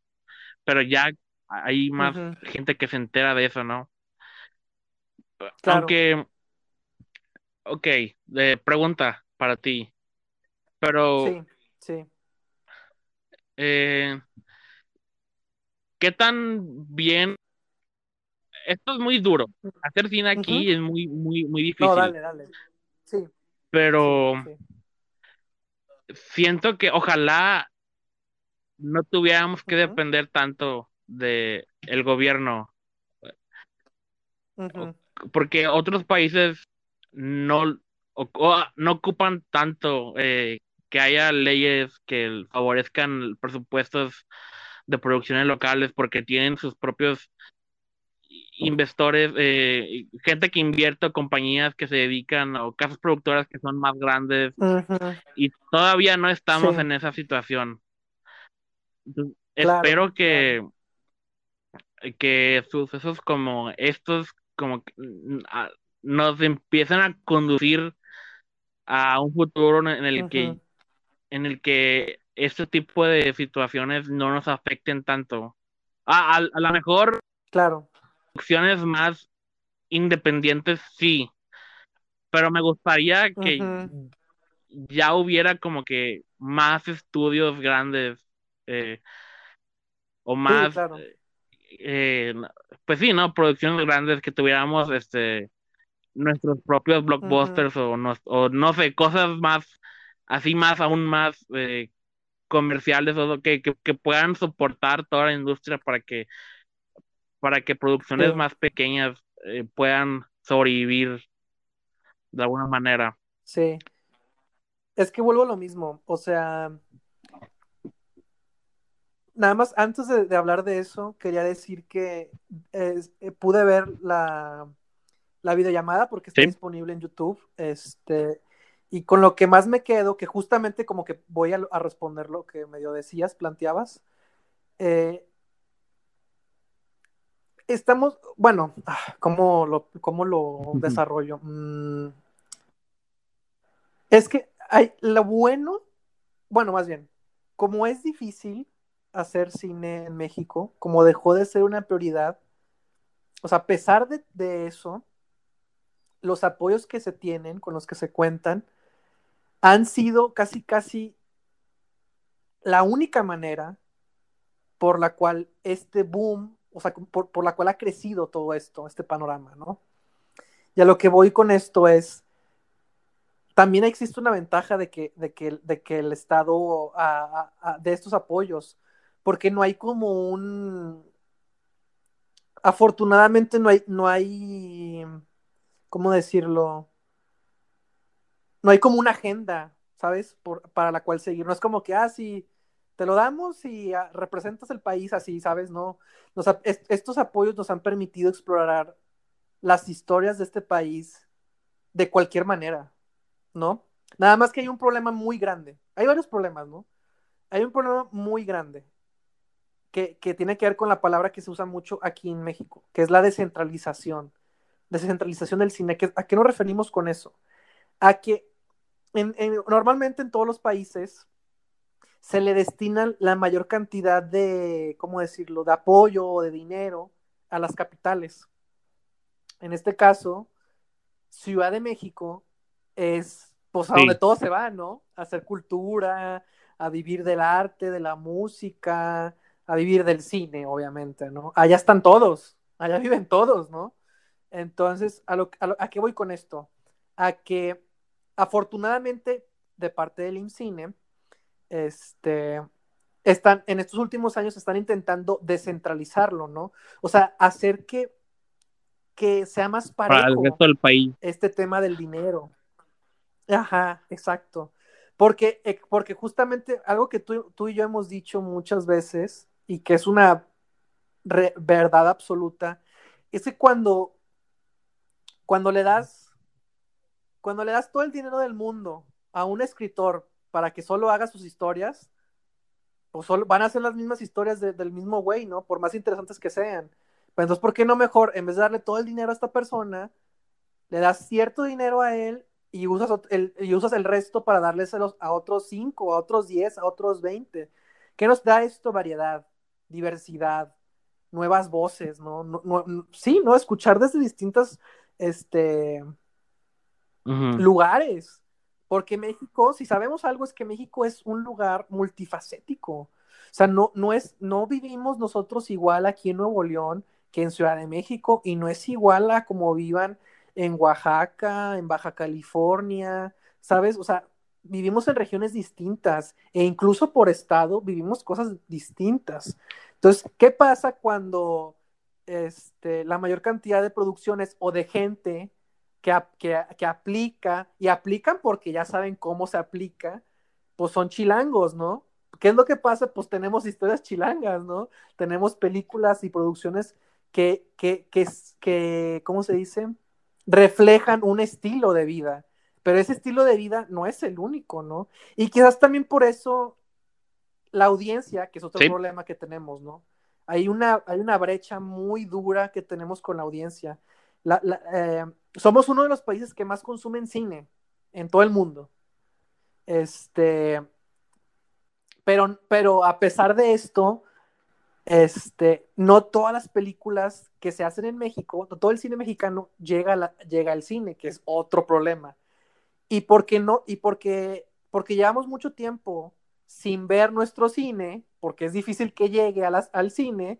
pero ya hay más gente que se entera de eso, ¿no? Aunque, ok, de pregunta para ti. Pero. Sí, sí. Eh, ¿Qué tan bien? Esto es muy duro. Hacer cine aquí es muy, muy, muy difícil. No, dale, dale. Sí. Pero siento que ojalá no tuviéramos que depender tanto de el gobierno. Porque otros países no, no ocupan tanto eh, que haya leyes que favorezcan presupuestos de producciones locales porque tienen sus propios inversores, eh, gente que invierte, compañías que se dedican o casas productoras que son más grandes y todavía no estamos en esa situación. Espero que, que sucesos como estos como mm, nos empiecen a conducir a un futuro en el que en el que este tipo de situaciones no nos afecten tanto. a, a lo mejor, claro. Opciones más independientes sí, pero me gustaría que ya hubiera como que más estudios grandes eh, o más, eh, pues sí, ¿no? Producciones grandes que tuviéramos este nuestros propios blockbusters o, no, o no sé, cosas más así más, aún más eh, comerciales o que, que, puedan soportar toda la industria para que, para que producciones más pequeñas eh, puedan sobrevivir de alguna manera. Sí. Es que vuelvo a lo mismo, o sea, nada más antes de, hablar de eso, quería decir que eh, pude ver la, la videollamada porque está disponible en YouTube. Este, y con lo que más me quedo, que justamente como que voy a, responder lo que medio decías, planteabas, eh, estamos, bueno, ah, ¿cómo lo, cómo lo desarrollo? Mm, es que hay lo bueno, bueno, más bien, como es difícil hacer cine en México, como dejó de ser una prioridad, o sea, a pesar de, de eso, los apoyos que se tienen, con los que se cuentan, han sido casi, casi la única manera por la cual este boom, o sea, por, la cual ha crecido todo esto, este panorama, ¿no? Y a lo que voy con esto es, también existe una ventaja de que, de que, de que el Estado, de estos apoyos, porque no hay como un, afortunadamente no hay, no hay, ¿cómo decirlo? no hay como una agenda, ¿sabes? para la cual seguir. No es como que, ah, sí, te lo damos y ah, representas el país así, ¿sabes? No, estos apoyos nos han permitido explorar las historias de este país de cualquier manera, ¿no? Nada más que hay un problema muy grande. Hay varios problemas, ¿no? Hay un problema muy grande que, que tiene que ver con la palabra que se usa mucho aquí en México, que es la descentralización. Descentralización del cine. ¿A qué nos referimos con eso? A que en, en, normalmente en todos los países se le destina la mayor cantidad de, ¿cómo decirlo?, de apoyo o de dinero a las capitales. En este caso, Ciudad de México es pues a sí. donde todo se va, ¿no? A hacer cultura, a vivir del arte, de la música, a vivir del cine, obviamente, ¿no? Allá están todos, allá viven todos, ¿no? Entonces, ¿a, lo, a, lo, ¿a qué voy con esto? A que afortunadamente de parte del IMCINE, este, están, en estos últimos años están intentando descentralizarlo, ¿no? O sea, hacer que, que sea más parejo Para el resto del país. este tema del dinero. Ajá, exacto. Porque, eh, porque justamente algo que tú, tú, y yo hemos dicho muchas veces y que es una re, verdad absoluta, es que cuando, cuando le das, cuando le das todo el dinero del mundo a un escritor para que solo haga sus historias, pues solo van a ser las mismas historias de, del mismo güey, ¿no? Por más interesantes que sean. Pero entonces, ¿por qué no mejor, en vez de darle todo el dinero a esta persona, le das cierto dinero a él y usas el, y usas el resto para darles a otros 5, a otros 10, a otros 20? ¿Qué nos da esto? Variedad, diversidad, nuevas voces, ¿no? no, no sí, ¿no? Escuchar desde distintas este, uh -huh. lugares. Porque México, si sabemos algo, es que México es un lugar multifacético. O sea, no, no, es, no vivimos nosotros igual aquí en Nuevo León que en Ciudad de México y no es igual a como vivan en Oaxaca, en Baja California, ¿sabes? O sea, vivimos en regiones distintas e incluso por estado vivimos cosas distintas. Entonces, ¿qué pasa cuando este, la mayor cantidad de producciones o de gente que, que, que, aplica, y aplican porque ya saben cómo se aplica, pues son chilangos, ¿no? ¿Qué es lo que pasa? Pues tenemos historias chilangas, ¿no? Tenemos películas y producciones que, que, que, que ¿cómo se dice? Reflejan un estilo de vida, pero ese estilo de vida no es el único, ¿no? Y quizás también por eso la audiencia, que es otro sí. problema que tenemos, ¿no? Hay una, hay una brecha muy dura que tenemos con la audiencia. Eh, somos uno de los países que más consumen cine en todo el mundo. Este, pero, pero a pesar de esto, este, no todas las películas que se hacen en México, no todo el cine mexicano llega, llega al cine, que es otro problema. Y porque no, y porque, porque llevamos mucho tiempo sin ver nuestro cine, porque es difícil que llegue al cine,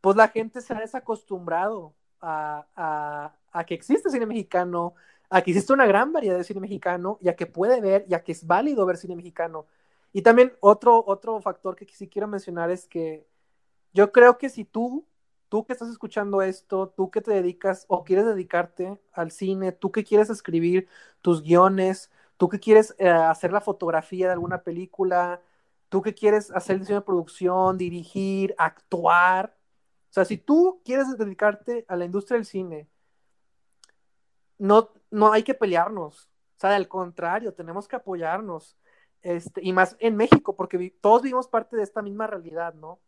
pues la gente se ha desacostumbrado a, a, a, que existe cine mexicano, a que existe una gran variedad de cine mexicano, y a que puede ver, y a que es válido ver cine mexicano. Y también otro, otro factor que sí quiero mencionar es que yo creo que si tú, tú que estás escuchando esto, tú que te dedicas o quieres dedicarte al cine, tú que quieres escribir tus guiones, tú que quieres eh, hacer la fotografía de alguna película, tú que quieres hacer diseño de producción, dirigir, actuar, o sea, si tú quieres dedicarte a la industria del cine, no, no hay que pelearnos. O sea, al contrario, tenemos que apoyarnos. Este, y más en México, porque todos vivimos parte de esta misma realidad, ¿no?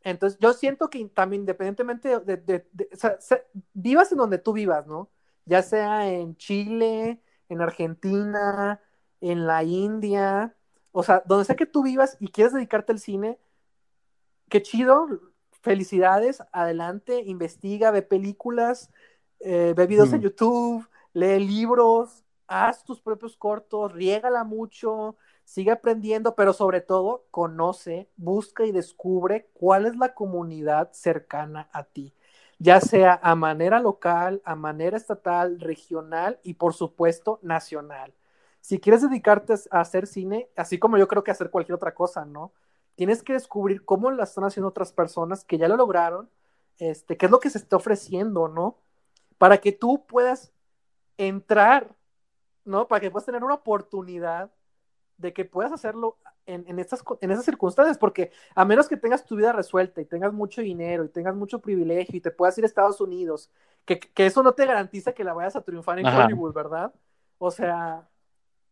Entonces, yo siento que también, independientemente de, de, o sea, se, vivas en donde tú vivas, ¿no? Ya sea en Chile, en Argentina, en la India, o sea, donde sea que tú vivas y quieres dedicarte al cine, qué chido, felicidades, adelante, investiga, ve películas, eh, ve videos mm. en YouTube, lee libros, haz tus propios cortos, riégala mucho, sigue aprendiendo, pero sobre todo conoce, busca y descubre cuál es la comunidad cercana a ti, ya sea a manera local, a manera estatal, regional y por supuesto nacional. Si quieres dedicarte a hacer cine, así como yo creo que hacer cualquier otra cosa, ¿no? Tienes que descubrir cómo la están haciendo otras personas que ya lo lograron, este, qué es lo que se está ofreciendo, ¿no? Para que tú puedas entrar, ¿no? Para que puedas tener una oportunidad de que puedas hacerlo en, en, estas, en esas circunstancias, porque a menos que tengas tu vida resuelta y tengas mucho dinero y tengas mucho privilegio y te puedas ir a Estados Unidos, que, que, eso no te garantiza que la vayas a triunfar en Ajá. Hollywood, ¿verdad? O sea,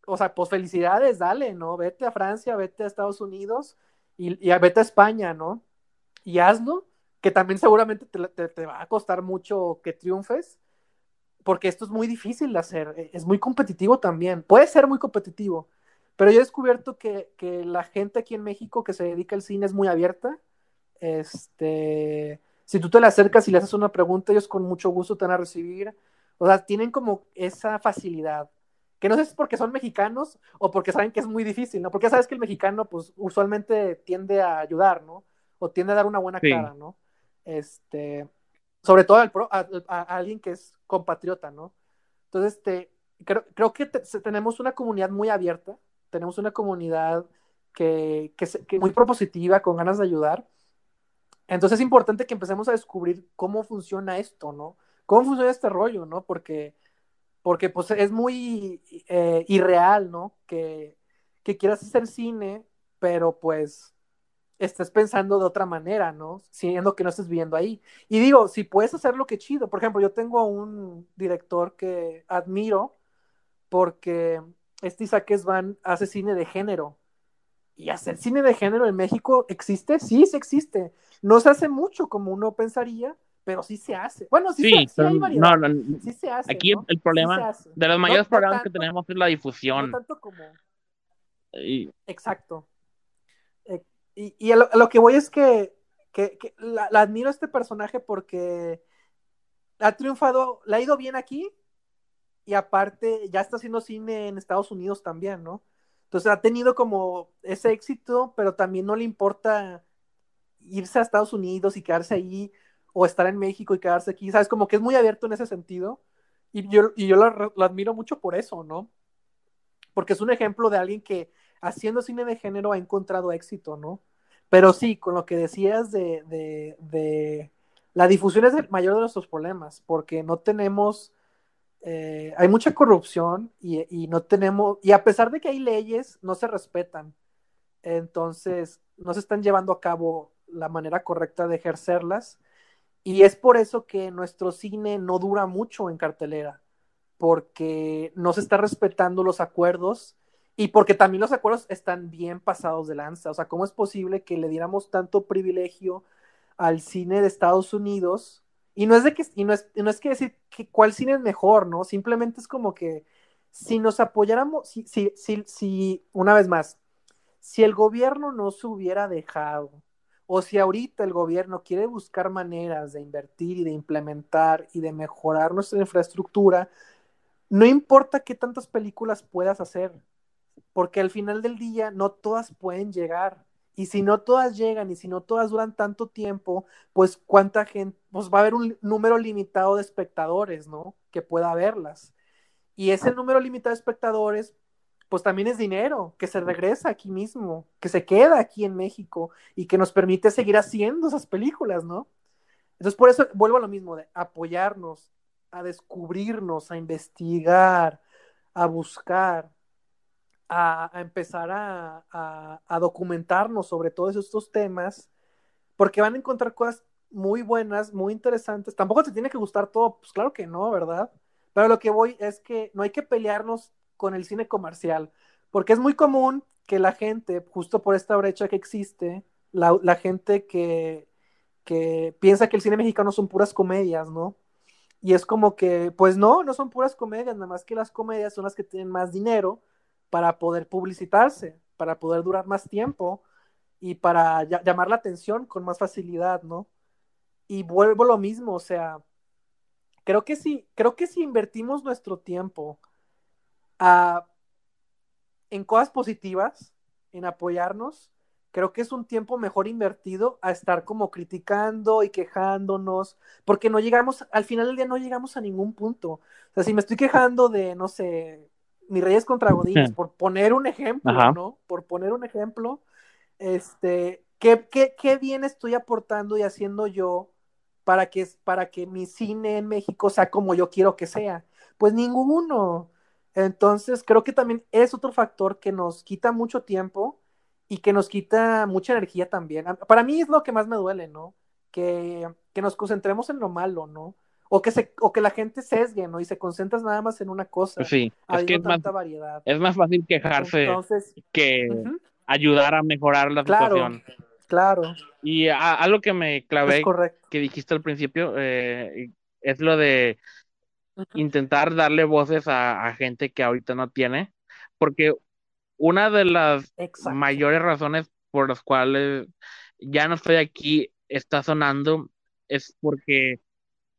o sea, pues felicidades, dale, ¿no? Vete a Francia, vete a Estados Unidos y, y vete a España, ¿no? Y hazlo, que también seguramente te, te, va a costar mucho que triunfes, porque esto es muy difícil de hacer, e, es muy competitivo también, puede ser muy competitivo, pero yo he descubierto que, que la gente aquí en México que se dedica al cine es muy abierta, este, si tú te le acercas y le haces una pregunta, ellos con mucho gusto te van a recibir, o sea, tienen como esa facilidad, que no sé si es porque son mexicanos o porque saben que es muy difícil, ¿no? Porque sabes que el mexicano, pues, usualmente tiende a ayudar, ¿no? O tiende a dar una buena sí. cara, ¿no? Este, sobre todo al pro, a, a, a, alguien que es compatriota, ¿no? Entonces, este, creo, creo que te, tenemos una comunidad muy abierta, tenemos una comunidad que, que, que muy propositiva, con ganas de ayudar. Entonces es importante que empecemos a descubrir cómo funciona esto, ¿no? ¿Cómo funciona este rollo, ¿no? Porque porque pues es muy eh, irreal, ¿no? Que, que, quieras hacer cine, pero pues estés pensando de otra manera, ¿no? Siendo que no estés viendo ahí. Y digo, si puedes hacer lo que chido. Por ejemplo, yo tengo un director que admiro porque este Isaac Esban hace cine de género. ¿Y hacer cine de género en México existe? Sí, sí existe. No se hace mucho como uno pensaría, pero sí se hace. Bueno, sí, sí, se, sí hay variedad. No, no, sí se hace. Aquí ¿no? el problema sí de los mayores tanto, que tenemos es la difusión. No tanto como. Y... Exacto. Eh, y, y a, lo, a, lo, que voy es que, que, que la, la, admiro a este personaje porque ha triunfado, le ha ido bien aquí y aparte ya está haciendo cine en Estados Unidos también, ¿no? Entonces ha tenido como ese éxito, pero también no le importa irse a Estados Unidos y quedarse ahí o estar en México y quedarse aquí, ¿sabes? Como que es muy abierto en ese sentido. Y yo, y yo lo, lo, admiro mucho por eso, ¿no? Porque es un ejemplo de alguien que haciendo cine de género ha encontrado éxito, ¿no? Pero sí, con lo que decías de, de, la difusión es el mayor de nuestros problemas, porque no tenemos, eh, hay mucha corrupción y, y, no tenemos, y a pesar de que hay leyes, no se respetan. Entonces, no se están llevando a cabo la manera correcta de ejercerlas y es por eso que nuestro cine no dura mucho en cartelera, porque no se está respetando los acuerdos y porque también los acuerdos están bien pasados de lanza. O sea, ¿cómo es posible que le diéramos tanto privilegio al cine de Estados Unidos? Y no es de que, y no es, no es que decir que cuál cine es mejor, ¿no? Simplemente es como que si nos apoyáramos, si, si, si, si una vez más, si el gobierno no se hubiera dejado o si ahorita el gobierno quiere buscar maneras de invertir y de implementar y de mejorar nuestra infraestructura, no importa qué tantas películas puedas hacer, porque al final del día no todas pueden llegar. Y si no todas llegan y si no todas duran tanto tiempo, pues cuánta gente, pues va a haber un número limitado de espectadores, ¿no? Que pueda verlas. Y ese número limitado de espectadores, pues también es dinero que se regresa aquí mismo, que se queda aquí en México y que nos permite seguir haciendo esas películas, ¿no? Entonces, por eso vuelvo a lo mismo, de apoyarnos, a descubrirnos, a investigar, a buscar, a, a empezar a, a, a, documentarnos sobre todos estos temas, porque van a encontrar cosas muy buenas, muy interesantes. Tampoco te tiene que gustar todo, pues claro que no, ¿verdad? Pero lo que voy es que no hay que pelearnos con el cine comercial, porque es muy común que la gente, justo por esta brecha que existe, la, gente que, que piensa que el cine mexicano son puras comedias, ¿no? Y es como que, pues no, no son puras comedias, nada más que las comedias son las que tienen más dinero para poder publicitarse, para poder durar más tiempo y para llamar la atención con más facilidad, ¿no? Y vuelvo lo mismo, o sea, creo que sí, creo que si invertimos nuestro tiempo a, en cosas positivas, en apoyarnos, creo que es un tiempo mejor invertido a estar como criticando y quejándonos, porque no llegamos, al final del día no llegamos a ningún punto. O sea, si me estoy quejando de, no sé, mis Reyes contra Godines, por poner un ejemplo, Ajá. ¿no? Por poner un ejemplo, este, ¿qué, qué, qué bien estoy aportando y haciendo yo para que, para que mi cine en México sea como yo quiero que sea? Pues ninguno. Entonces, creo que también es otro factor que nos quita mucho tiempo y que nos quita mucha energía también. Para mí es lo que más me duele, ¿no? Que, que nos concentremos en lo malo, ¿no? o que se, o que la gente sesgue, ¿no? Y se concentras nada más en una cosa. Sí, es que es más, variedad. es más fácil quejarse que ayudar a mejorar la claro, situación. Claro. Y algo que me clavé, que dijiste al principio, eh, es lo de intentar darle voces a, gente que ahorita no tiene, porque una de las mayores razones por las cuales ya no estoy aquí está sonando es porque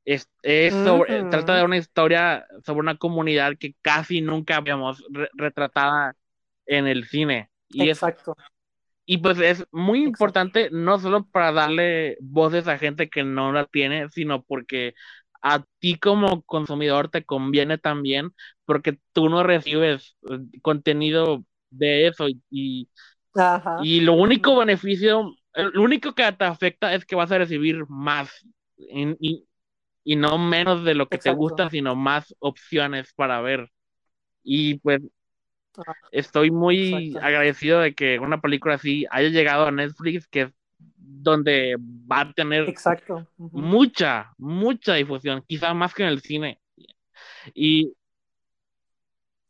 es, trata de una historia sobre una comunidad que casi nunca habíamos retratada en el cine. Y Exacto. y pues es muy importante no solo para darle voces a gente que no la tiene, sino porque a ti como consumidor te conviene también porque tú no recibes eh, contenido de eso y, y lo único beneficio, lo único que te afecta es que vas a recibir más y, y, no menos de lo que te gusta, sino más opciones para ver. Y pues estoy muy agradecido de que una película así haya llegado a Netflix, que es donde va a tener Exacto. mucha, mucha difusión, quizás más que en el cine. Y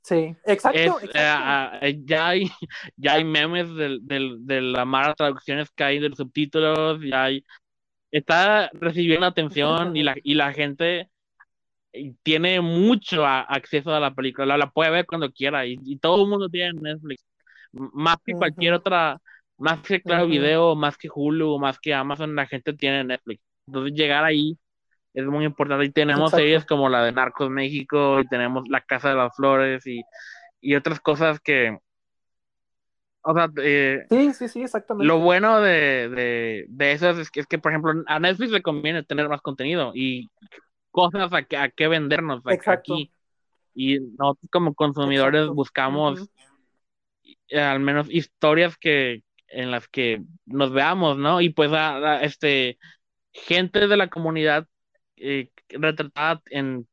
Sí, exacto. Eh, ya, hay, ya hay memes de, de, la mala traducciones que hay de los subtítulos, ya hay, está recibiendo atención y la, y la gente tiene mucho acceso a la película, la, puede ver cuando quiera y, todo el mundo tiene Netflix, más que cualquier otra, más que Claro Video, más que Hulu, más que Amazon, la gente tiene Netflix. Entonces llegar ahí es muy importante. Y tenemos series como la de Narcos México, y tenemos La Casa de las Flores y, y otras cosas que... O sea, eh, sí, sí, sí, exactamente. Lo bueno de, de, de eso es que, es que, por ejemplo, a Netflix le conviene tener más contenido y cosas a, que, a qué vendernos aquí. Y nosotros como consumidores buscamos al menos historias que en las que nos veamos, ¿no? Y pues este gente de la comunidad eh, retratada en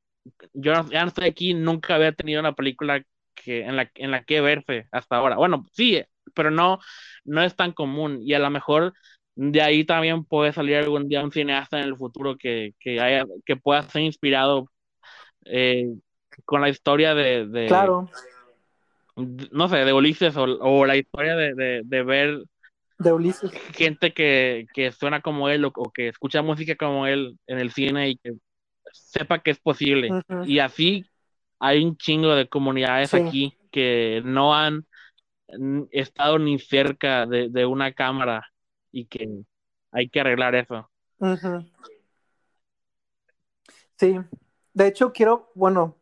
yo ya no estoy aquí, nunca había tenido una película que en la que verse hasta ahora. Bueno, sí, pero no no es tan común y a lo mejor de ahí también puede salir algún día un cineasta en el futuro que, que, haya, que pueda ser inspirado eh, con la historia de, claro no sé de Ulises o, la historia de, de, ver de Ulises. gente que, que suena como él o, que escucha música como él en el cine y que sepa que es posible. Y así hay un chingo de comunidades aquí que no han estado ni cerca de, de una cámara y que hay que arreglar eso. Sí, de hecho quiero, bueno,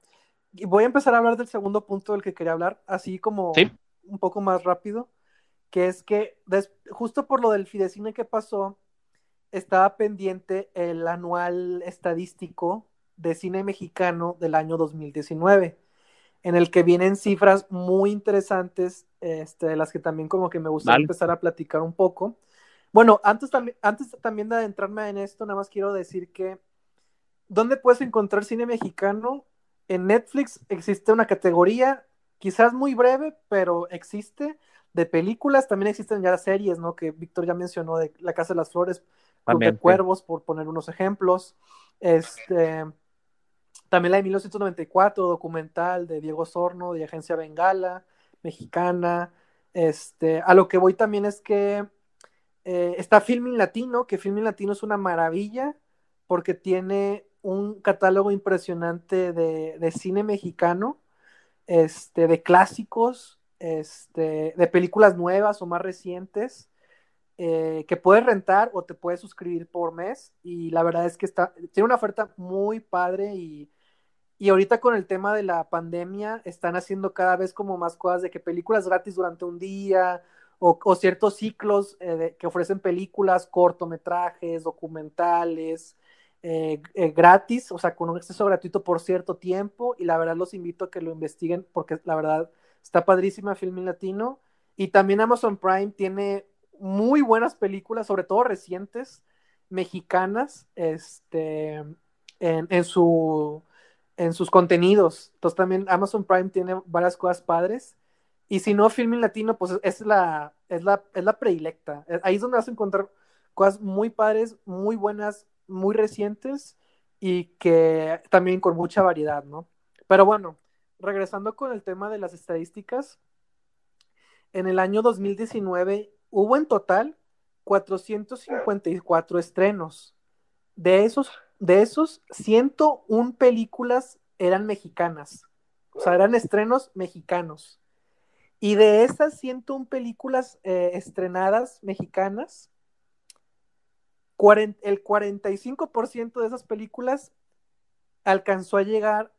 voy a empezar a hablar del segundo punto del que quería hablar, así como un poco más rápido, que es que justo por lo del Fidecine que pasó, estaba pendiente el anual estadístico de cine mexicano del año 2019, en el que vienen cifras muy interesantes, este, de las que también como que me gustaría empezar a platicar un poco. Bueno, antes, también, antes también de adentrarme en esto, nada más quiero decir que, ¿dónde puedes encontrar cine mexicano? En Netflix existe una categoría, quizás muy breve, pero existe, de películas, también existen ya series, ¿no? Que Víctor ya mencionó, de La Casa de las Flores, Club de Cuervos, por poner unos ejemplos. Este, también la de 1994, documental de Diego Sorno, de Agencia Bengala, mexicana. Este, a lo que voy también es que eh, está Filming Latino, que Filming Latino es una maravilla porque tiene un catálogo impresionante de, cine mexicano, este, de clásicos, este, de películas nuevas o más recientes, eh, que puedes rentar o te puedes suscribir por mes. Y la verdad es que está, tiene una oferta muy padre y, y ahorita con el tema de la pandemia están haciendo cada vez como más cosas de que películas gratis durante un día o, ciertos ciclos eh, que ofrecen películas, cortometrajes, documentales, eh, eh, gratis, o sea, con un acceso gratuito por cierto tiempo, y la verdad los invito a que lo investiguen porque la verdad está padrísima Filming Latino, y también Amazon Prime tiene muy buenas películas, sobre todo recientes, mexicanas, este, en, en, su, en sus contenidos. Entonces también Amazon Prime tiene varias cosas padres. Y si no, Filming Latino, pues es la, es la, es la predilecta. Ahí es donde vas a encontrar cosas muy padres, muy buenas, muy recientes y que también con mucha variedad, ¿no? Pero bueno, regresando con el tema de las estadísticas, en el año 2019 hubo en total 454 estrenos. De esos, de esos 101 películas eran mexicanas. O sea, eran estrenos mexicanos. Y de esas 101 películas eh, estrenadas mexicanas, el 45% de esas películas alcanzó a llegar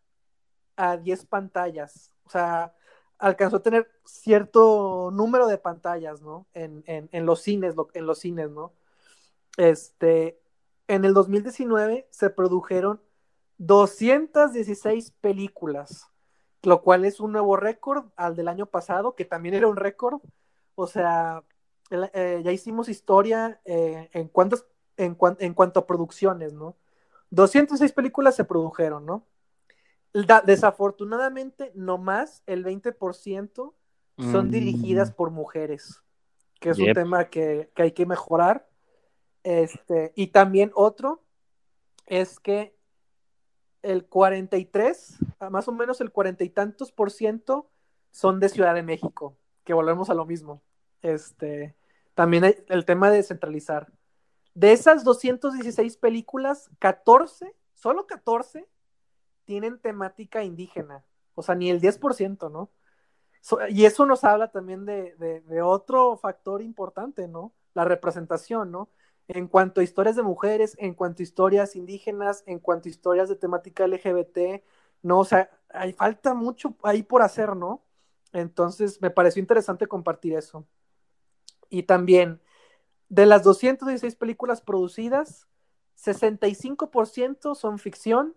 a 10 pantallas. O sea, alcanzó a tener cierto número de pantallas, ¿no? En, los cines, en los cines, ¿no? Este, en el 2019 se produjeron 216 películas, lo cual es un nuevo récord al del año pasado, que también era un récord. O sea, eh, ya hicimos historia eh, en, cuantos, en, en cuanto a producciones, ¿no? 206 películas se produjeron, ¿no? desafortunadamente, no más el 20% son mm. dirigidas por mujeres, que es un tema que, hay que mejorar. Este, y también otro es que el 43, más o menos el cuarenta y tantos por ciento son de Ciudad de México, que volvemos a lo mismo. Este, también hay el tema de descentralizar. De esas 216 películas, 14, solo 14 tienen temática indígena, o sea, ni el 10%, ¿no? y eso nos habla también de, otro factor importante, ¿no? La representación, ¿no? En cuanto a historias de mujeres, en cuanto a historias indígenas, en cuanto a historias de temática LGBT, ¿no? O sea, hay falta mucho ahí por hacer, ¿no? Entonces, me pareció interesante compartir eso. Y también, de las 216 películas producidas, 65% son ficción,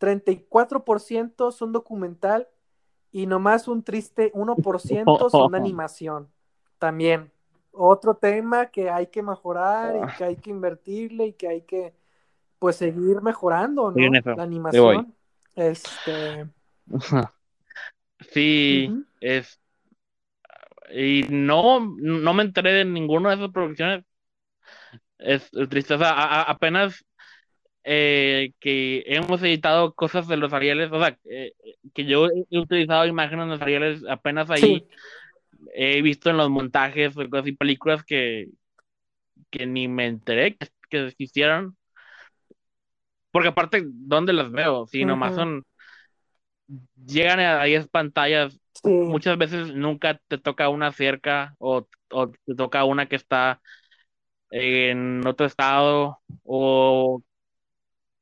34% son documental y nomás un triste 1% son animación. También otro tema que hay que mejorar y ah. que hay que invertirle y que hay que pues seguir mejorando, ¿no? La animación. Este Sí, es y no, no me enteré de ninguna de esas producciones. Es, triste, o sea, apenas eh, que hemos editado cosas de los Arieles, o sea, eh, que yo he utilizado imágenes de los Arieles apenas ahí. He visto en los montajes cosas y películas que, que ni me enteré que, existieran. Porque aparte, ¿dónde las veo? Si nomás son. Llegan a 10 pantallas. Muchas veces nunca te toca una cerca o, o te toca una que está en otro estado o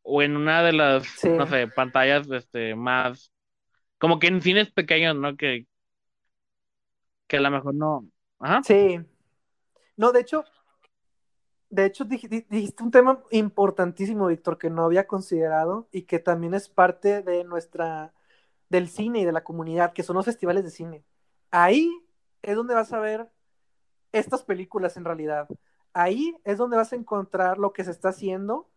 o en una de las, no sé, pantallas este, más, como que en cines pequeños, ¿no? Que, que a lo mejor no. Ajá. Sí. No, de hecho, de hecho dijiste un tema importantísimo, Víctor, que no había considerado y que también es parte de nuestra, del cine y de la comunidad, que son los festivales de cine. Ahí es donde vas a ver estas películas en realidad. Ahí es donde vas a encontrar lo que se está haciendo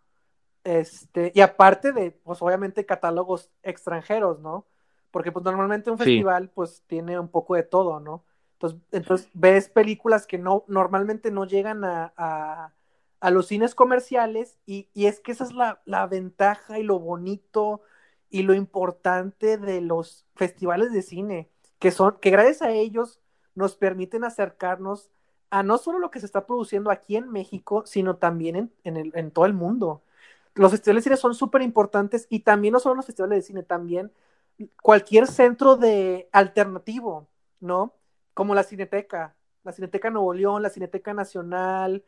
este, y aparte de, pues obviamente catálogos extranjeros, ¿no? Porque pues normalmente un festival pues tiene un poco de todo, ¿no? Entonces, entonces ves películas que no, normalmente no llegan a, los cines comerciales y, es que esa es la, la, ventaja y lo bonito y lo importante de los festivales de cine, que son, que gracias a ellos nos permiten acercarnos a no solo lo que se está produciendo aquí en México, sino también en, el, en todo el mundo los festivales de cine son súper importantes y también no solo los festivales de cine, también cualquier centro de alternativo, ¿no? Como la Cineteca, la Cineteca Nuevo León, la Cineteca Nacional,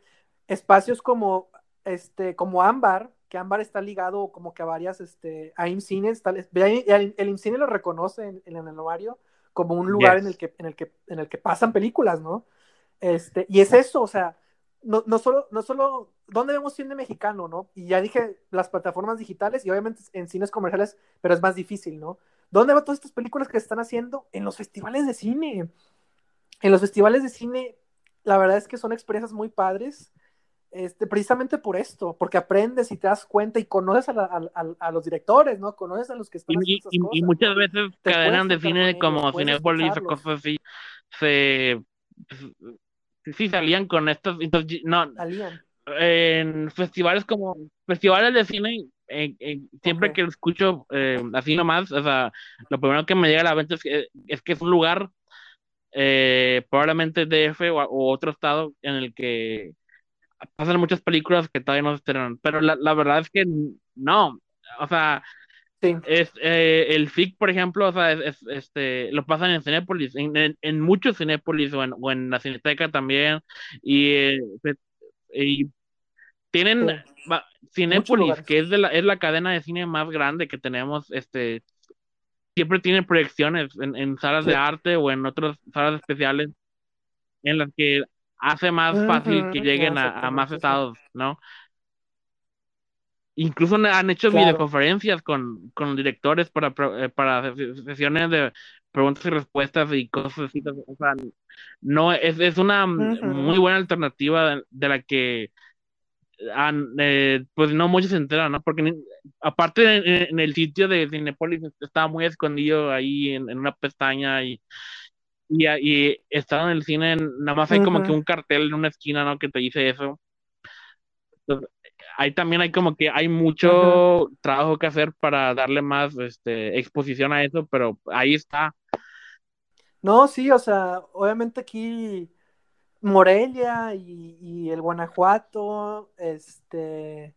espacios como este, como Ámbar, que Ámbar está ligado como que a varias, este, a IMCINES, el, el IMCINE lo reconoce en, el anuario como un lugar en el que, en el que, en el que pasan películas, ¿no? Este, y es eso, o sea, no, no, solo, no solo, ¿dónde vemos cine mexicano, no? Y ya dije las plataformas digitales y obviamente en cines comerciales, pero es más difícil, ¿no? ¿Dónde van todas estas películas que se están haciendo? En los festivales de cine. En los festivales de cine, la verdad es que son experiencias muy padres, este, precisamente por esto, porque aprendes y te das cuenta y conoces a, los directores, ¿no? Conoces a los que están y, haciendo y, y muchas veces cadenas de cine como Cinepolis o cosas así se sí salían con estos, no, en festivales como festivales de cine siempre que lo escucho eh, así nomás, o sea, lo primero que me llega a la mente es que es, que es un lugar, eh, probablemente DF o, o, otro estado en el que pasan muchas películas que todavía no se estrenan, pero la, la verdad es que no, o sea, es, eh, el FIC, por ejemplo, o sea, es, este, lo pasan en Cinépolis, en, en, muchos Cinépolis o en, o en, la Cineteca también, y, eh, y tienen Cinépolis, que es, de la, es la cadena de cine más grande que tenemos, este, siempre tiene proyecciones en, en salas de arte o en otras salas especiales en las que hace más fácil que lleguen a, a, más estados, ¿no? Incluso han hecho videoconferencias con, con directores para, eh, para sesiones de preguntas y respuestas y cosas así. O sea, no, es, es una muy buena alternativa de, la que eh, pues no muchos se enteran, ¿no? Porque aparte en, el sitio de Cinepolis estaba muy escondido ahí en, una pestaña y, y, y estaba en el cine, nada más hay como que un cartel en una esquina, ¿no? Que te dice eso. Entonces, ahí también hay como que hay mucho trabajo que hacer para darle más este, exposición a eso, pero ahí está. No, sí, o sea, obviamente aquí Morelia y, el Guanajuato, este,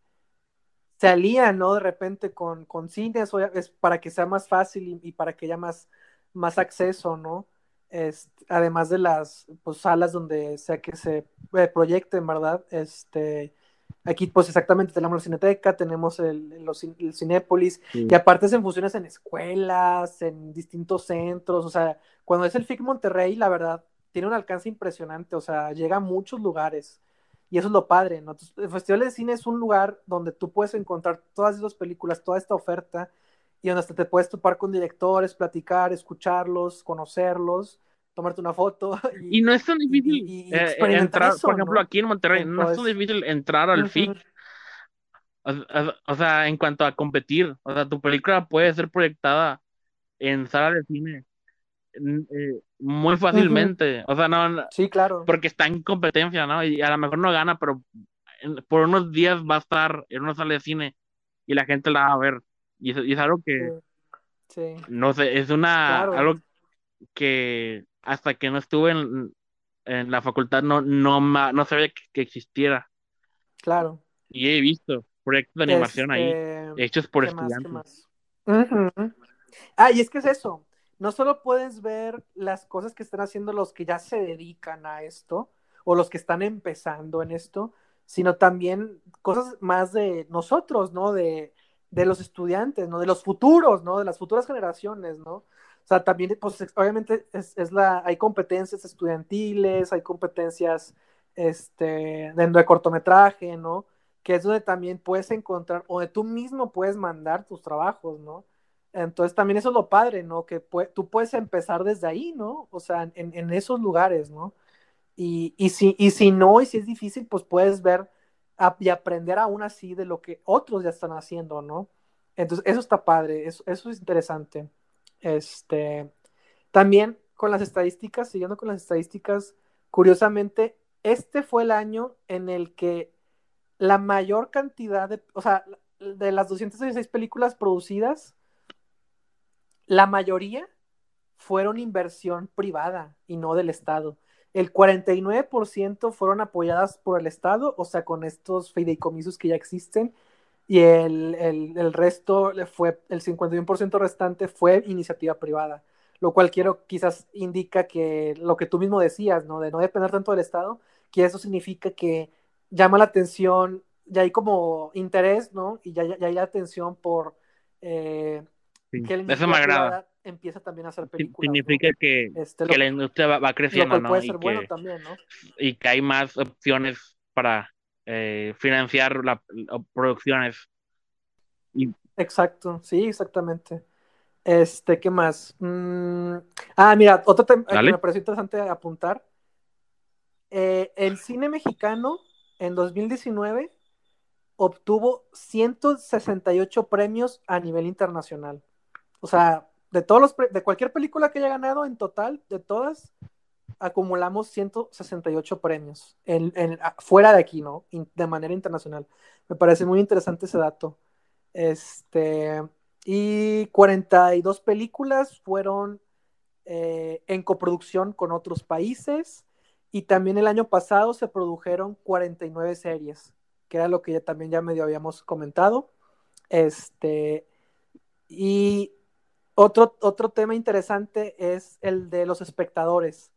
se alían, ¿no? De repente con, con cines, es para que sea más fácil y, para que haya más, más acceso, ¿no? Este, además de las pues, salas donde sea que se eh, proyecten, ¿verdad? Este, Aquí, pues exactamente, tenemos la Cineteca, tenemos el, los, el Cinépolis, y aparte hacen funciones en escuelas, en distintos centros, o sea, cuando es el FIC Monterrey, la verdad, tiene un alcance impresionante, o sea, llega a muchos lugares, y eso es lo padre, ¿no? el Festival de Cine es un lugar donde tú puedes encontrar todas esas películas, toda esta oferta, y donde hasta te puedes topar con directores, platicar, escucharlos, conocerlos, tomarte una foto. Y, no es tan difícil eh, entrar, por ejemplo, aquí en Monterrey, no es tan difícil entrar al FIC. O, sea, en cuanto a competir, o sea, tu película puede ser proyectada en sala de cine eh, muy fácilmente. O sea, no. Sí, claro. Porque está en competencia, ¿no? Y a lo mejor no gana, pero por unos días va a estar en una sala de cine y la gente la va a ver. Y es, algo que. Sí. No sé, es una. Algo que hasta que no estuve en, en la facultad no, no, no sabía que, existiera. Claro. Y he visto proyectos de animación ahí, este, hechos por estudiantes. Ah, y es que es eso. No solo puedes ver las cosas que están haciendo los que ya se dedican a esto, o los que están empezando en esto, sino también cosas más de nosotros, ¿no? De, de los estudiantes, ¿no? De los futuros, ¿no? De las futuras generaciones, ¿no? O sea, también, pues, obviamente es, la, hay competencias estudiantiles, hay competencias este, dentro de cortometraje, ¿no? Que es donde también puedes encontrar, o de tú mismo puedes mandar tus trabajos, ¿no? Entonces también eso es lo padre, ¿no? Que tú puedes empezar desde ahí, ¿no? O sea, en, en esos lugares, ¿no? Y, y, si, y si no, y si es difícil, pues puedes ver y aprender aún así de lo que otros ya están haciendo, ¿no? Entonces, eso está padre, eso, eso es interesante. Este, también con las estadísticas, siguiendo con las estadísticas, curiosamente, este fue el año en el que la mayor cantidad de, o sea, de las 216 películas producidas, la mayoría fueron inversión privada y no del Estado. El 49% fueron apoyadas por el Estado, o sea, con estos fideicomisos que ya existen, y el, el, el resto fue, el 51% restante fue iniciativa privada, lo cual quiero, quizás indica que lo que tú mismo decías, ¿no? De no depender tanto del Estado, que eso significa que llama la atención, ya hay como interés, ¿no? Y ya, ya hay atención por eh, que la eso me agrada. Empieza también a hacer películas. Significa que, este, que la industria va, creciendo, ¿no? Puede ser bueno también, ¿no? Y que hay más opciones para eh, financiar la, producciones. Exacto, sí, exactamente. Este, ¿qué más? Mm, ah, mira, otro tema que me pareció interesante apuntar. Eh, el cine mexicano en 2019 obtuvo 168 premios a nivel internacional. O sea, de todos los de cualquier película que haya ganado en total, de todas, acumulamos 168 premios en, fuera de aquí, ¿no? de manera internacional. Me parece muy interesante ese dato. Este, y 42 películas fueron eh, en coproducción con otros países. Y también el año pasado se produjeron 49 series, que era lo que ya, también ya medio habíamos comentado. Este, y otro, otro tema interesante es el de los espectadores.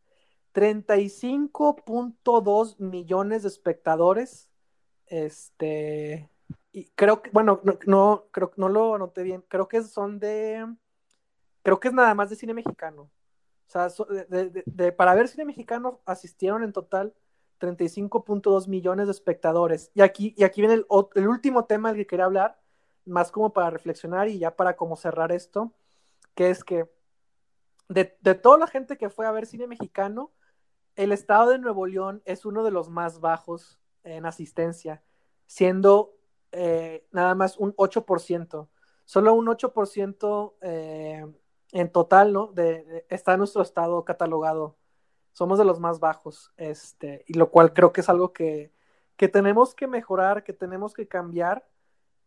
35.2 millones de espectadores. Este, y creo que, bueno, no, no, creo no lo anoté bien. Creo que son de, creo que es nada más de cine mexicano. O sea, de, para ver cine mexicano asistieron en total 35.2 millones de espectadores. Y aquí, y aquí viene el, el, último tema del que quería hablar, más como para reflexionar y ya para como cerrar esto, que es que de, de toda la gente que fue a ver cine mexicano, el estado de Nuevo León es uno de los más bajos en asistencia, siendo eh, nada más un 8%. Solo un 8% eh, en total, ¿no? De, está nuestro estado catalogado. Somos de los más bajos, este, y lo cual creo que es algo que, que tenemos que mejorar, que tenemos que cambiar.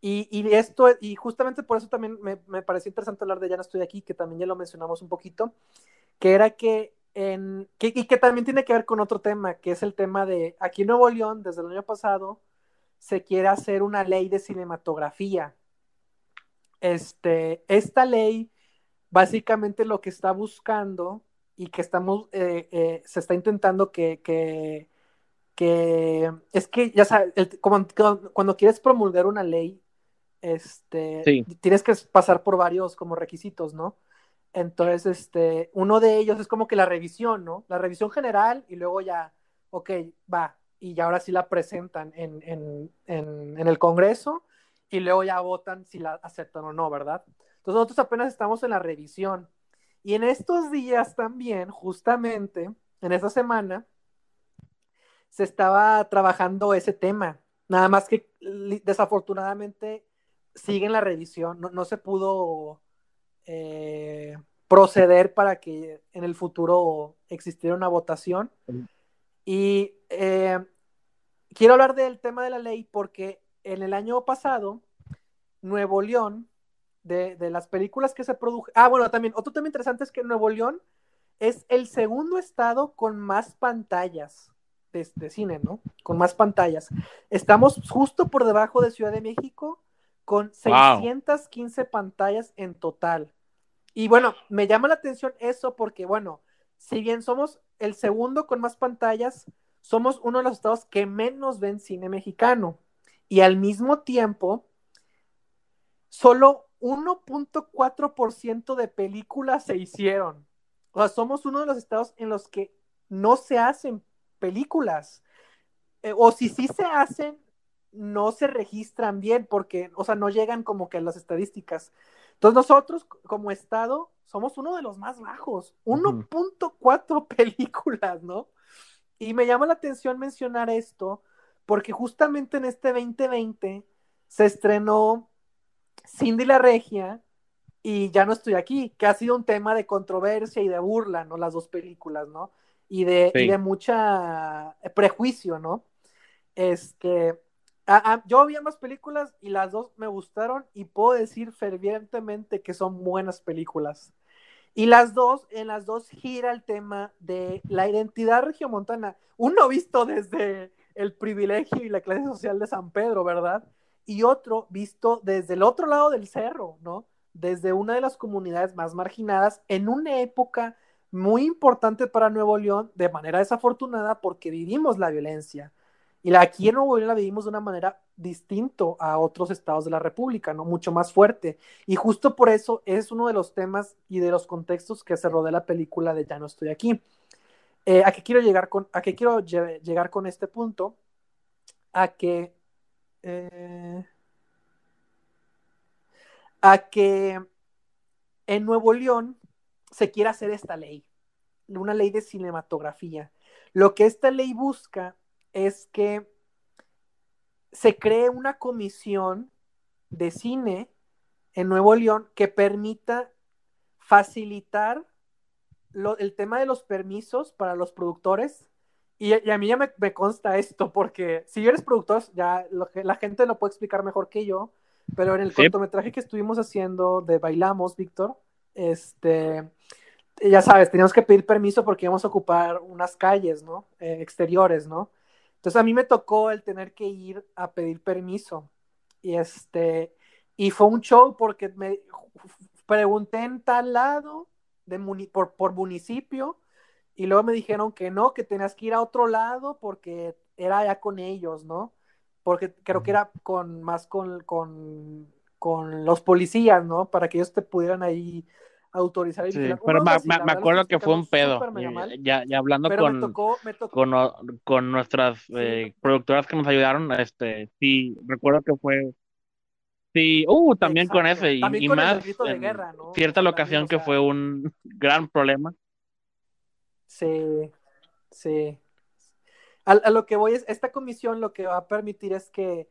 Y, y esto, y justamente por eso también me, me pareció interesante hablar de Ya no estoy aquí, que también ya lo mencionamos un poquito, que era que en, que, y que también tiene que ver con otro tema, que es el tema de aquí en Nuevo León, desde el año pasado, se quiere hacer una ley de cinematografía. Este, esta ley básicamente lo que está buscando y que estamos, eh, eh, se está intentando que, que, es que, ya sabes, cuando quieres promulgar una ley, este, tienes que pasar por varios como requisitos, ¿no? Entonces, este, uno de ellos es como que la revisión, ¿no? La revisión general y luego ya, ok, va, y ya ahora sí la presentan en, en, en, en el Congreso y luego ya votan si la aceptan o no, ¿verdad? Entonces nosotros apenas estamos en la revisión. Y en estos días también, justamente, en esta semana, se estaba trabajando ese tema. Nada más que desafortunadamente sigue en la revisión. No, se pudo eh, proceder para que en el futuro existiera una votación. Y eh, quiero hablar del tema de la ley porque en el año pasado, Nuevo León de, las películas que se produjeron. Ah, bueno, también, otro tema interesante es que Nuevo León es el segundo estado con más pantallas de, cine, ¿no? Con más pantallas. Estamos justo por debajo de Ciudad de México con 615 pantallas en total. Y bueno, me llama la atención eso porque, bueno, si bien somos el segundo con más pantallas, somos uno de los estados que menos ven cine mexicano. Y al mismo tiempo, solo 1.4% de películas se hicieron. O sea, somos uno de los estados en los que no se hacen películas. Eh, o si sí se hacen, no se registran bien porque, o sea, no llegan como que a las estadísticas. Entonces nosotros como estado somos uno de los más bajos, 1.4 películas, ¿no? Y me llama la atención mencionar esto porque justamente en este 2020 se estrenó Cindy la Regia y Ya no estoy aquí, que ha sido un tema de controversia y de burla, ¿no? Las dos películas, ¿no? Y de, de mucha prejuicio, ¿no? Este, yo vi ambas películas y las dos me gustaron y puedo decir fervientemente que son buenas películas. Y las dos, en las dos gira el tema de la identidad regiomontana. Uno visto desde el privilegio y la clase social de San Pedro, ¿verdad? y otro visto desde el otro lado del cerro, ¿no? Desde una de las comunidades más marginadas en una época muy importante para Nuevo León, de manera desafortunada, porque vivimos la violencia. Y aquí en Nuevo León la vivimos de una manera distinto a otros estados de la República, ¿no? Mucho más fuerte. Y justo por eso es uno de los temas y de los contextos que se rodea la película de Ya no estoy aquí. Eh, ¿A qué quiero llegar con, a qué quiero llegar con este punto? A que eh, a que en Nuevo León se quiera hacer esta ley, una ley de cinematografía. Lo que esta ley busca es que se cree una comisión de cine en Nuevo León que permita facilitar el tema de los permisos para los productores y, a mí ya me, consta esto, porque si eres productor, ya la gente lo puede explicar mejor que yo, pero en el cortometraje que estuvimos haciendo de Bailamos, Víctor, este, ya sabes, teníamos que pedir permiso porque íbamos a ocupar unas calles, ¿no? Eh, exteriores, ¿no? Entonces a mí me tocó el tener que ir a pedir permiso. Y este, y fue un show porque me pregunté en tal lado de por, por municipio y luego me dijeron que no, que tenías que ir a otro lado porque era ya con ellos, ¿no? Porque creo que era con más con, con, con los policías, ¿no? Para que ellos te pudieran ahí autorizar y sí, pero me, me, acuerdo que fue un pedo ya, ya, hablando con, con, con nuestras eh, productoras que nos ayudaron este sí recuerdo que fue sí uh también con ese y, y más guerra, ¿no? cierta locación que fue un gran problema. Sí sí. A, a, lo que voy es esta comisión lo que va a permitir es que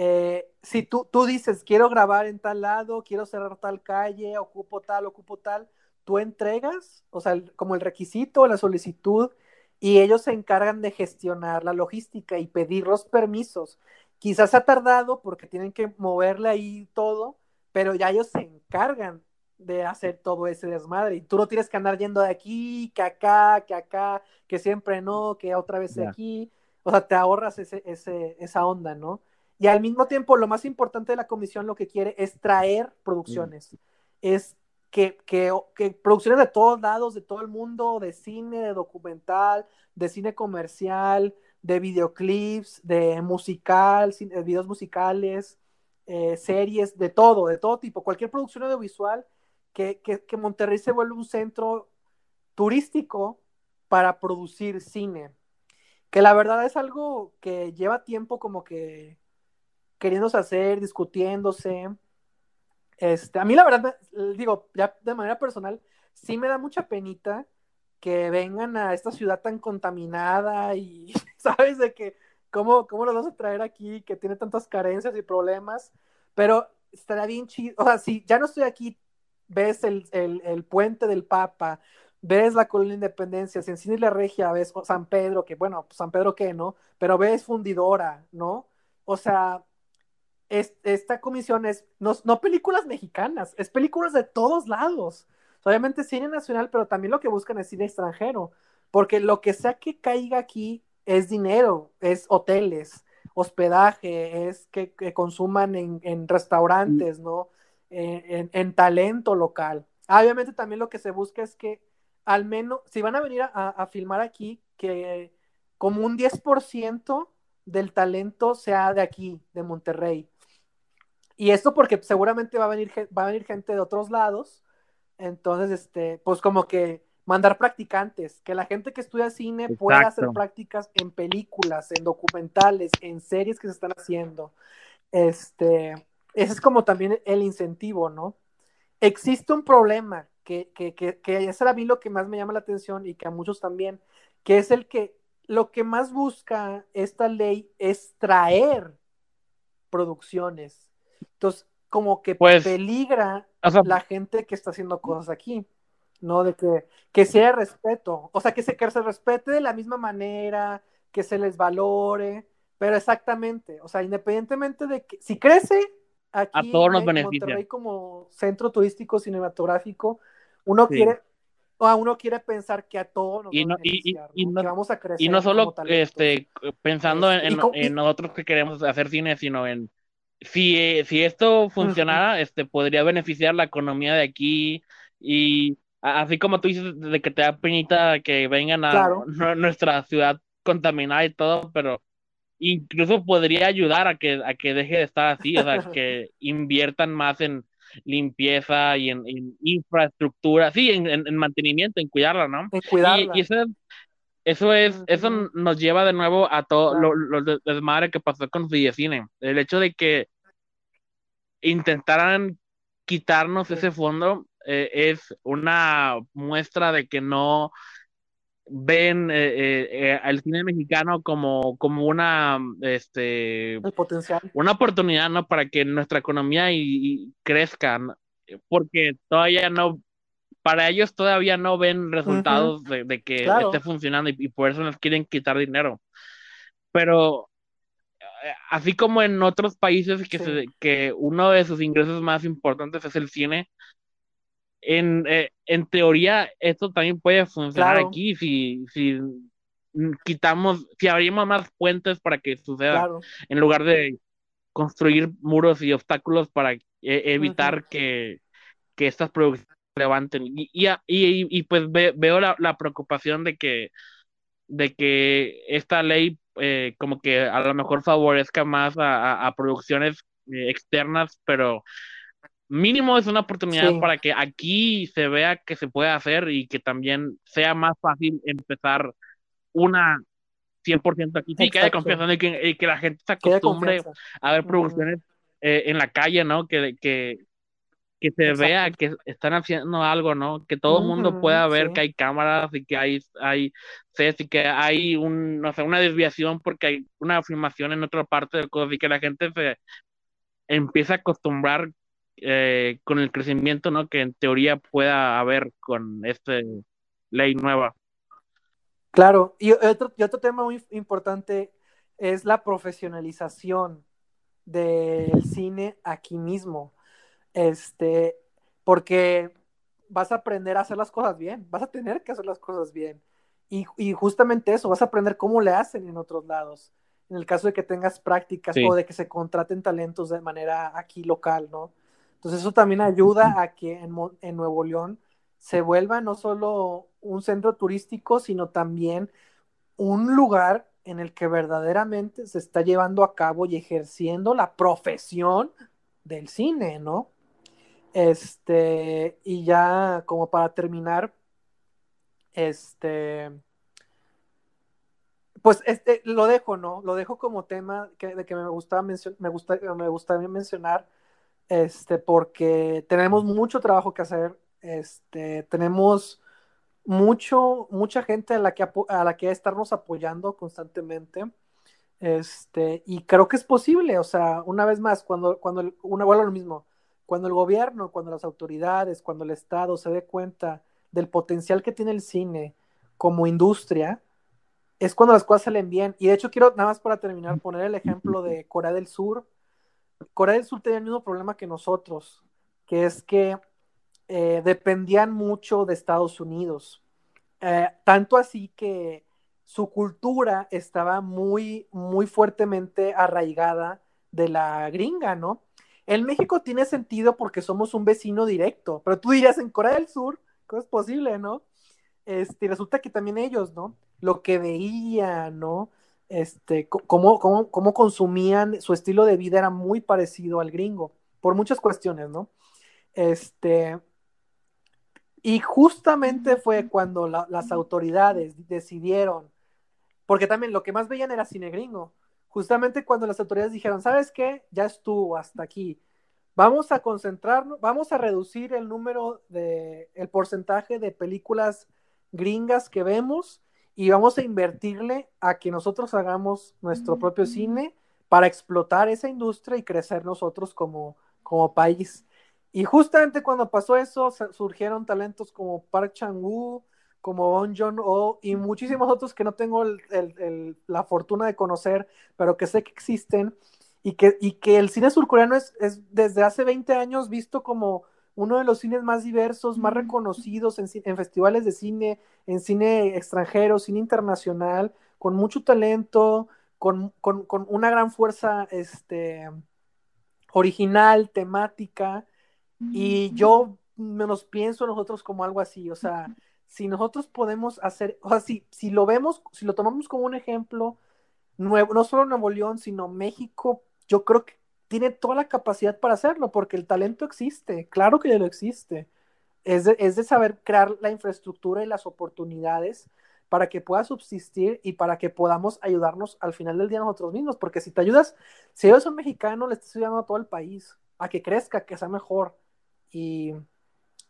eh, si tú, tú dices, quiero grabar en tal lado, quiero cerrar tal calle, ocupo tal, ocupo tal, tú entregas, o sea, como el requisito, la solicitud, y ellos se encargan de gestionar la logística y pedir los permisos. Quizás ha tardado porque tienen que moverle ahí todo, pero ya ellos se encargan de hacer todo ese desmadre. Y tú no tienes que andar yendo de aquí, que acá, que acá, que siempre no, que otra vez de aquí. O sea, te ahorras ese, ese, esa onda, ¿no? Y al mismo tiempo, lo más importante de la comisión lo que quiere es traer producciones. Es que, que, que, producciones de todos lados, de todo el mundo, de cine, de documental, de cine comercial, de videoclips, de musical, de videos musicales, eh, series, de todo, de todo tipo, cualquier producción audiovisual, que, que, que Monterrey se vuelva un centro turístico para producir cine. Que la verdad es algo que lleva tiempo como que queriéndose hacer, discutiéndose. Este, a mí la verdad, digo, ya de manera personal, sí me da mucha penita que vengan a esta ciudad tan contaminada y, ¿sabes? De que, ¿cómo, cómo los vas a traer aquí, que tiene tantas carencias y problemas? Pero estaría bien chido, o sea, si ya no estoy aquí, ves el, el, el puente del Papa, ves la Colonia Independencia, si en la Regia ves San Pedro, que bueno, pues San Pedro qué, ¿no? Pero ves Fundidora, ¿no? O sea, esta comisión es no, no, películas mexicanas, es películas de todos lados. Obviamente cine nacional, pero también lo que buscan es cine extranjero, porque lo que sea que caiga aquí es dinero, es hoteles, hospedaje, es que, consuman en, restaurantes, ¿no? En, talento local. Ah, obviamente también lo que se busca es que al menos, si van a venir a, a filmar aquí, que como un 10% del talento sea de aquí, de Monterrey. Y esto porque seguramente va a venir, va a venir gente de otros lados. Entonces, este, pues como que mandar practicantes, que la gente que estudia cine pueda hacer prácticas en películas, en documentales, en series que se están haciendo. Este, ese es como también el incentivo, ¿no? Existe un problema que, que, que, que es a mí lo que más me llama la atención y que a muchos también, que es el que lo que más busca esta ley es traer producciones entonces, como que pues, peligra la gente que está haciendo cosas aquí, ¿no? De que, que sea respeto, o sea, que se, que se respete de la misma manera, que se les valore, pero exactamente, o sea, independientemente de que si crece aquí a todos nos en Monterrey como centro turístico cinematográfico, uno quiere o uno quiere pensar que a todos nos y no, y, y, no, vamos a crecer y no solo este pensando en, en, nosotros que queremos hacer cine sino en si, eh, si esto funcionara, este, podría beneficiar la economía de aquí y así como tú dices de que te da penita que vengan a nuestra ciudad contaminada y todo, pero incluso podría ayudar a que, a que deje de estar así, o sea, que inviertan más en limpieza y en, infraestructura, sí, en, mantenimiento, en cuidarla, ¿no? En cuidarla. Y, eso, eso es, eso nos lleva de nuevo a todo lo, lo, desmadre que pasó con Cine. El hecho de que intentaran quitarnos ese fondo eh, es una muestra de que no ven eh, eh, al cine mexicano como, como una este potencial. una oportunidad no para que nuestra economía y, crezca porque todavía no para ellos todavía no ven resultados de, que esté funcionando y, por eso nos quieren quitar dinero. Pero así como en otros países que, que uno de sus ingresos más importantes es el cine, en, eh, en teoría esto también puede funcionar aquí si, si quitamos, si abrimos más puentes para que suceda, en lugar de construir muros y obstáculos para e, evitar que, que estas producciones levanten. Y, y, y, pues veo la, la, preocupación de que, de que esta ley eh, como que a lo mejor favorezca más a, a, producciones eh, externas, pero mínimo es una oportunidad para que aquí se vea que se puede hacer y que también sea más fácil empezar una 100% aquí. haya confianza que, que, la gente se acostumbre a ver producciones eh, en la calle, ¿no? Que, que, que se vea que están haciendo algo, ¿no? Que todo el mundo pueda ver que hay cámaras y que hay, hay y que hay un, no sé, una desviación porque hay una filmación en otra parte del código y que la gente se empieza a acostumbrar eh, con el crecimiento, ¿no? Que en teoría pueda haber con esta ley nueva. Claro, y otro, y otro tema muy importante es la profesionalización del cine aquí mismo. Este, porque vas a aprender a hacer las cosas bien, vas a tener que hacer las cosas bien. Y, y justamente eso, vas a aprender cómo le hacen en otros lados. En el caso de que tengas prácticas o de que se contraten talentos de manera aquí local, ¿no? Entonces eso también ayuda a que en, en Nuevo León se vuelva no solo un centro turístico, sino también un lugar en el que verdaderamente se está llevando a cabo y ejerciendo la profesión del cine, ¿no? Este, y ya como para terminar, este, pues este, lo dejo, ¿no? Lo dejo como tema que, de que me gustaba me gusta, me gustaría mencionar, este, porque tenemos mucho trabajo que hacer, este, tenemos mucho, mucha gente a la que, a la que estarnos apoyando constantemente, este, y creo que es posible, o sea, una vez más, cuando, cuando, una, lo mismo, cuando el gobierno, cuando las autoridades, cuando el Estado se dé cuenta del potencial que tiene el cine como industria, es cuando las cosas salen bien. Y de hecho quiero, nada más para terminar, poner el ejemplo de Corea del Sur. Corea del Sur tenía el mismo problema que nosotros, que es que eh, dependían mucho de Estados Unidos. Eh, tanto así que su cultura estaba muy, muy fuertemente arraigada de la gringa, ¿no? En México tiene sentido porque somos un vecino directo, pero tú dirías en Corea del Sur, ¿cómo es posible, no? Este, resulta que también ellos, ¿no? Lo que veían, ¿no? Este, cómo, cómo, cómo consumían, su estilo de vida era muy parecido al gringo, por muchas cuestiones, ¿no? Este, y justamente fue cuando las autoridades decidieron, porque también lo que más veían era cine gringo, justamente cuando las autoridades dijeron, ¿sabes qué? Ya estuvo hasta aquí. Vamos a concentrarnos, vamos a reducir el número de, el porcentaje de películas gringas que vemos y vamos a invertirle a que nosotros hagamos nuestro propio cine para explotar esa industria y crecer nosotros como, como país. Y justamente cuando pasó eso, surgieron talentos como Park Chang-woo, como Bon Joon-ho y muchísimos otros que no tengo la fortuna de conocer, pero que sé que existen y que, y que el cine surcoreano es, es, desde hace 20 años visto como uno de los cines más diversos, más reconocidos en, en, festivales de cine, en cine extranjero, cine internacional, con mucho talento, con, con, con una gran fuerza este, original, temática, y yo menos pienso nosotros como algo así, o sea, si nosotros podemos hacer, o sea, si, si lo vemos, si lo tomamos como un ejemplo, nuevo, no solo Nuevo León, sino México, yo creo que tiene toda la capacidad para hacerlo, porque el talento existe, claro que ya lo existe. Es de, es de saber crear la infraestructura y las oportunidades para que pueda subsistir y para que podamos ayudarnos al final del día nosotros mismos, porque si te ayudas, si eres un mexicano, le estás ayudando a todo el país, a que crezca, que sea mejor. Y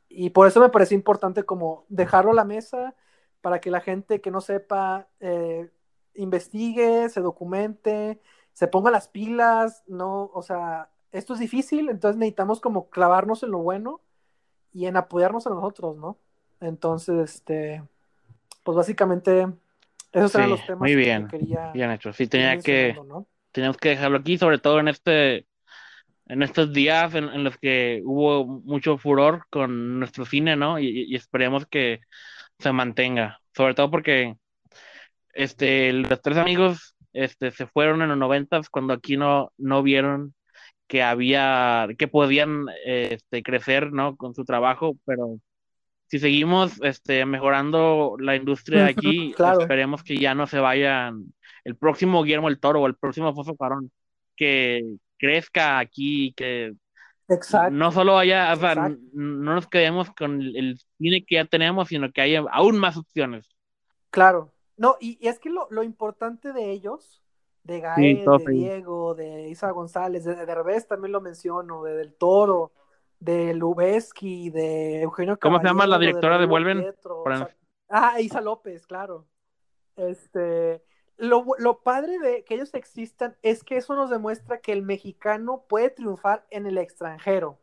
y por eso me parece importante como dejarlo a la mesa para que la gente que no sepa eh, investigue, se documente, se ponga las pilas, no, o sea, esto es difícil, entonces necesitamos como clavarnos en lo bueno y en apoyarnos a nosotros, ¿no? Entonces, este, pues básicamente esos eran los temas muy bien, que quería bien hecho. Sí, tenía que, tenemos que dejarlo aquí, sobre todo en este en estos días en, los que hubo mucho furor con nuestro cine, ¿no? Y, esperemos que se mantenga, sobre todo porque este, los tres amigos este, se fueron en los noventas cuando aquí no, no vieron que había, que podían este, crecer, ¿no? Con su trabajo, pero si seguimos este, mejorando la industria de aquí, esperemos que ya no se vayan el próximo Guillermo el Toro o el próximo Foso Farón, que crezca aquí, que no solo haya, o sea, no nos quedemos con el, cine que ya tenemos, sino que haya aún más opciones. Claro, no, y, es que lo, importante de ellos, de Gael, de Diego, de Isa González, de, de también lo menciono, de Del Toro, de Lubeski, de Eugenio ¿Cómo se llama la directora de, Vuelven? ah, Isa López, claro. Este, lo, lo, padre de que ellos existan es que eso nos demuestra que el mexicano puede triunfar en el extranjero.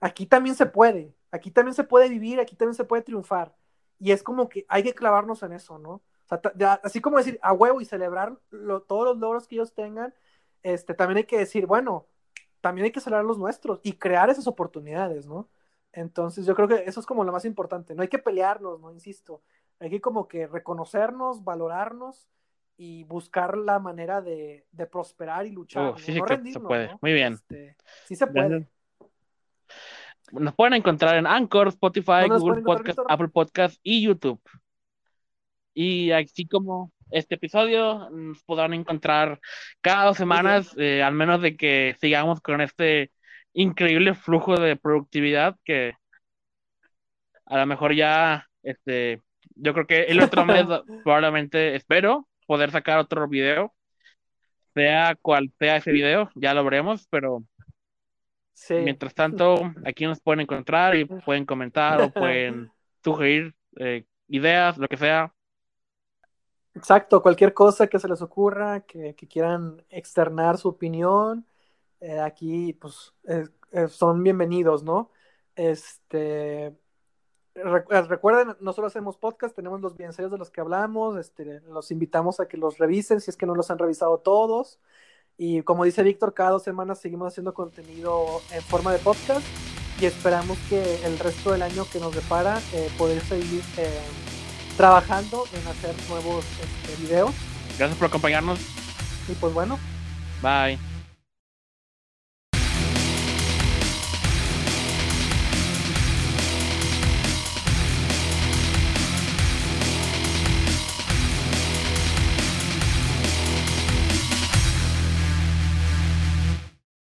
Aquí también se puede, aquí también se puede vivir, aquí también se puede triunfar. Y es como que hay que clavarnos en eso, ¿no? así como decir a huevo y celebrar todos los logros que ellos tengan, este, también hay que decir, bueno, también hay que celebrar los nuestros y crear esas oportunidades, ¿no? Entonces yo creo que eso es como lo más importante, no hay que pelearnos, ¿no? Insisto, hay que como que reconocernos, valorarnos y buscar la manera de, prosperar y luchar. sí, ¿no? sí se puede. Muy bien. Este, sí se puede. Nos pueden encontrar en Anchor, Spotify, Google Podcast, Apple Podcast y YouTube. Y así como este episodio, nos podrán encontrar cada dos semanas, eh, al menos de que sigamos con este increíble flujo de productividad que a lo mejor ya, este, yo creo que el otro mes probablemente espero poder sacar otro video, sea cual sea ese video, ya lo veremos, pero mientras tanto, aquí nos pueden encontrar y pueden comentar o pueden sugerir eh, ideas, lo que sea. Exacto, cualquier cosa que se les ocurra, que, quieran externar su opinión, eh, aquí pues eh, son bienvenidos, ¿no? Este, recuerden, nosotros hacemos podcast, tenemos los bienseos de los que hablamos, este, los invitamos a que los revisen si es que no los han revisado todos. Y como dice Víctor, cada dos semanas seguimos haciendo contenido en forma de podcast y esperamos que el resto del año que nos depara eh, poder seguir eh, trabajando en hacer nuevos este, videos. Gracias por acompañarnos. Y pues bueno. Bye.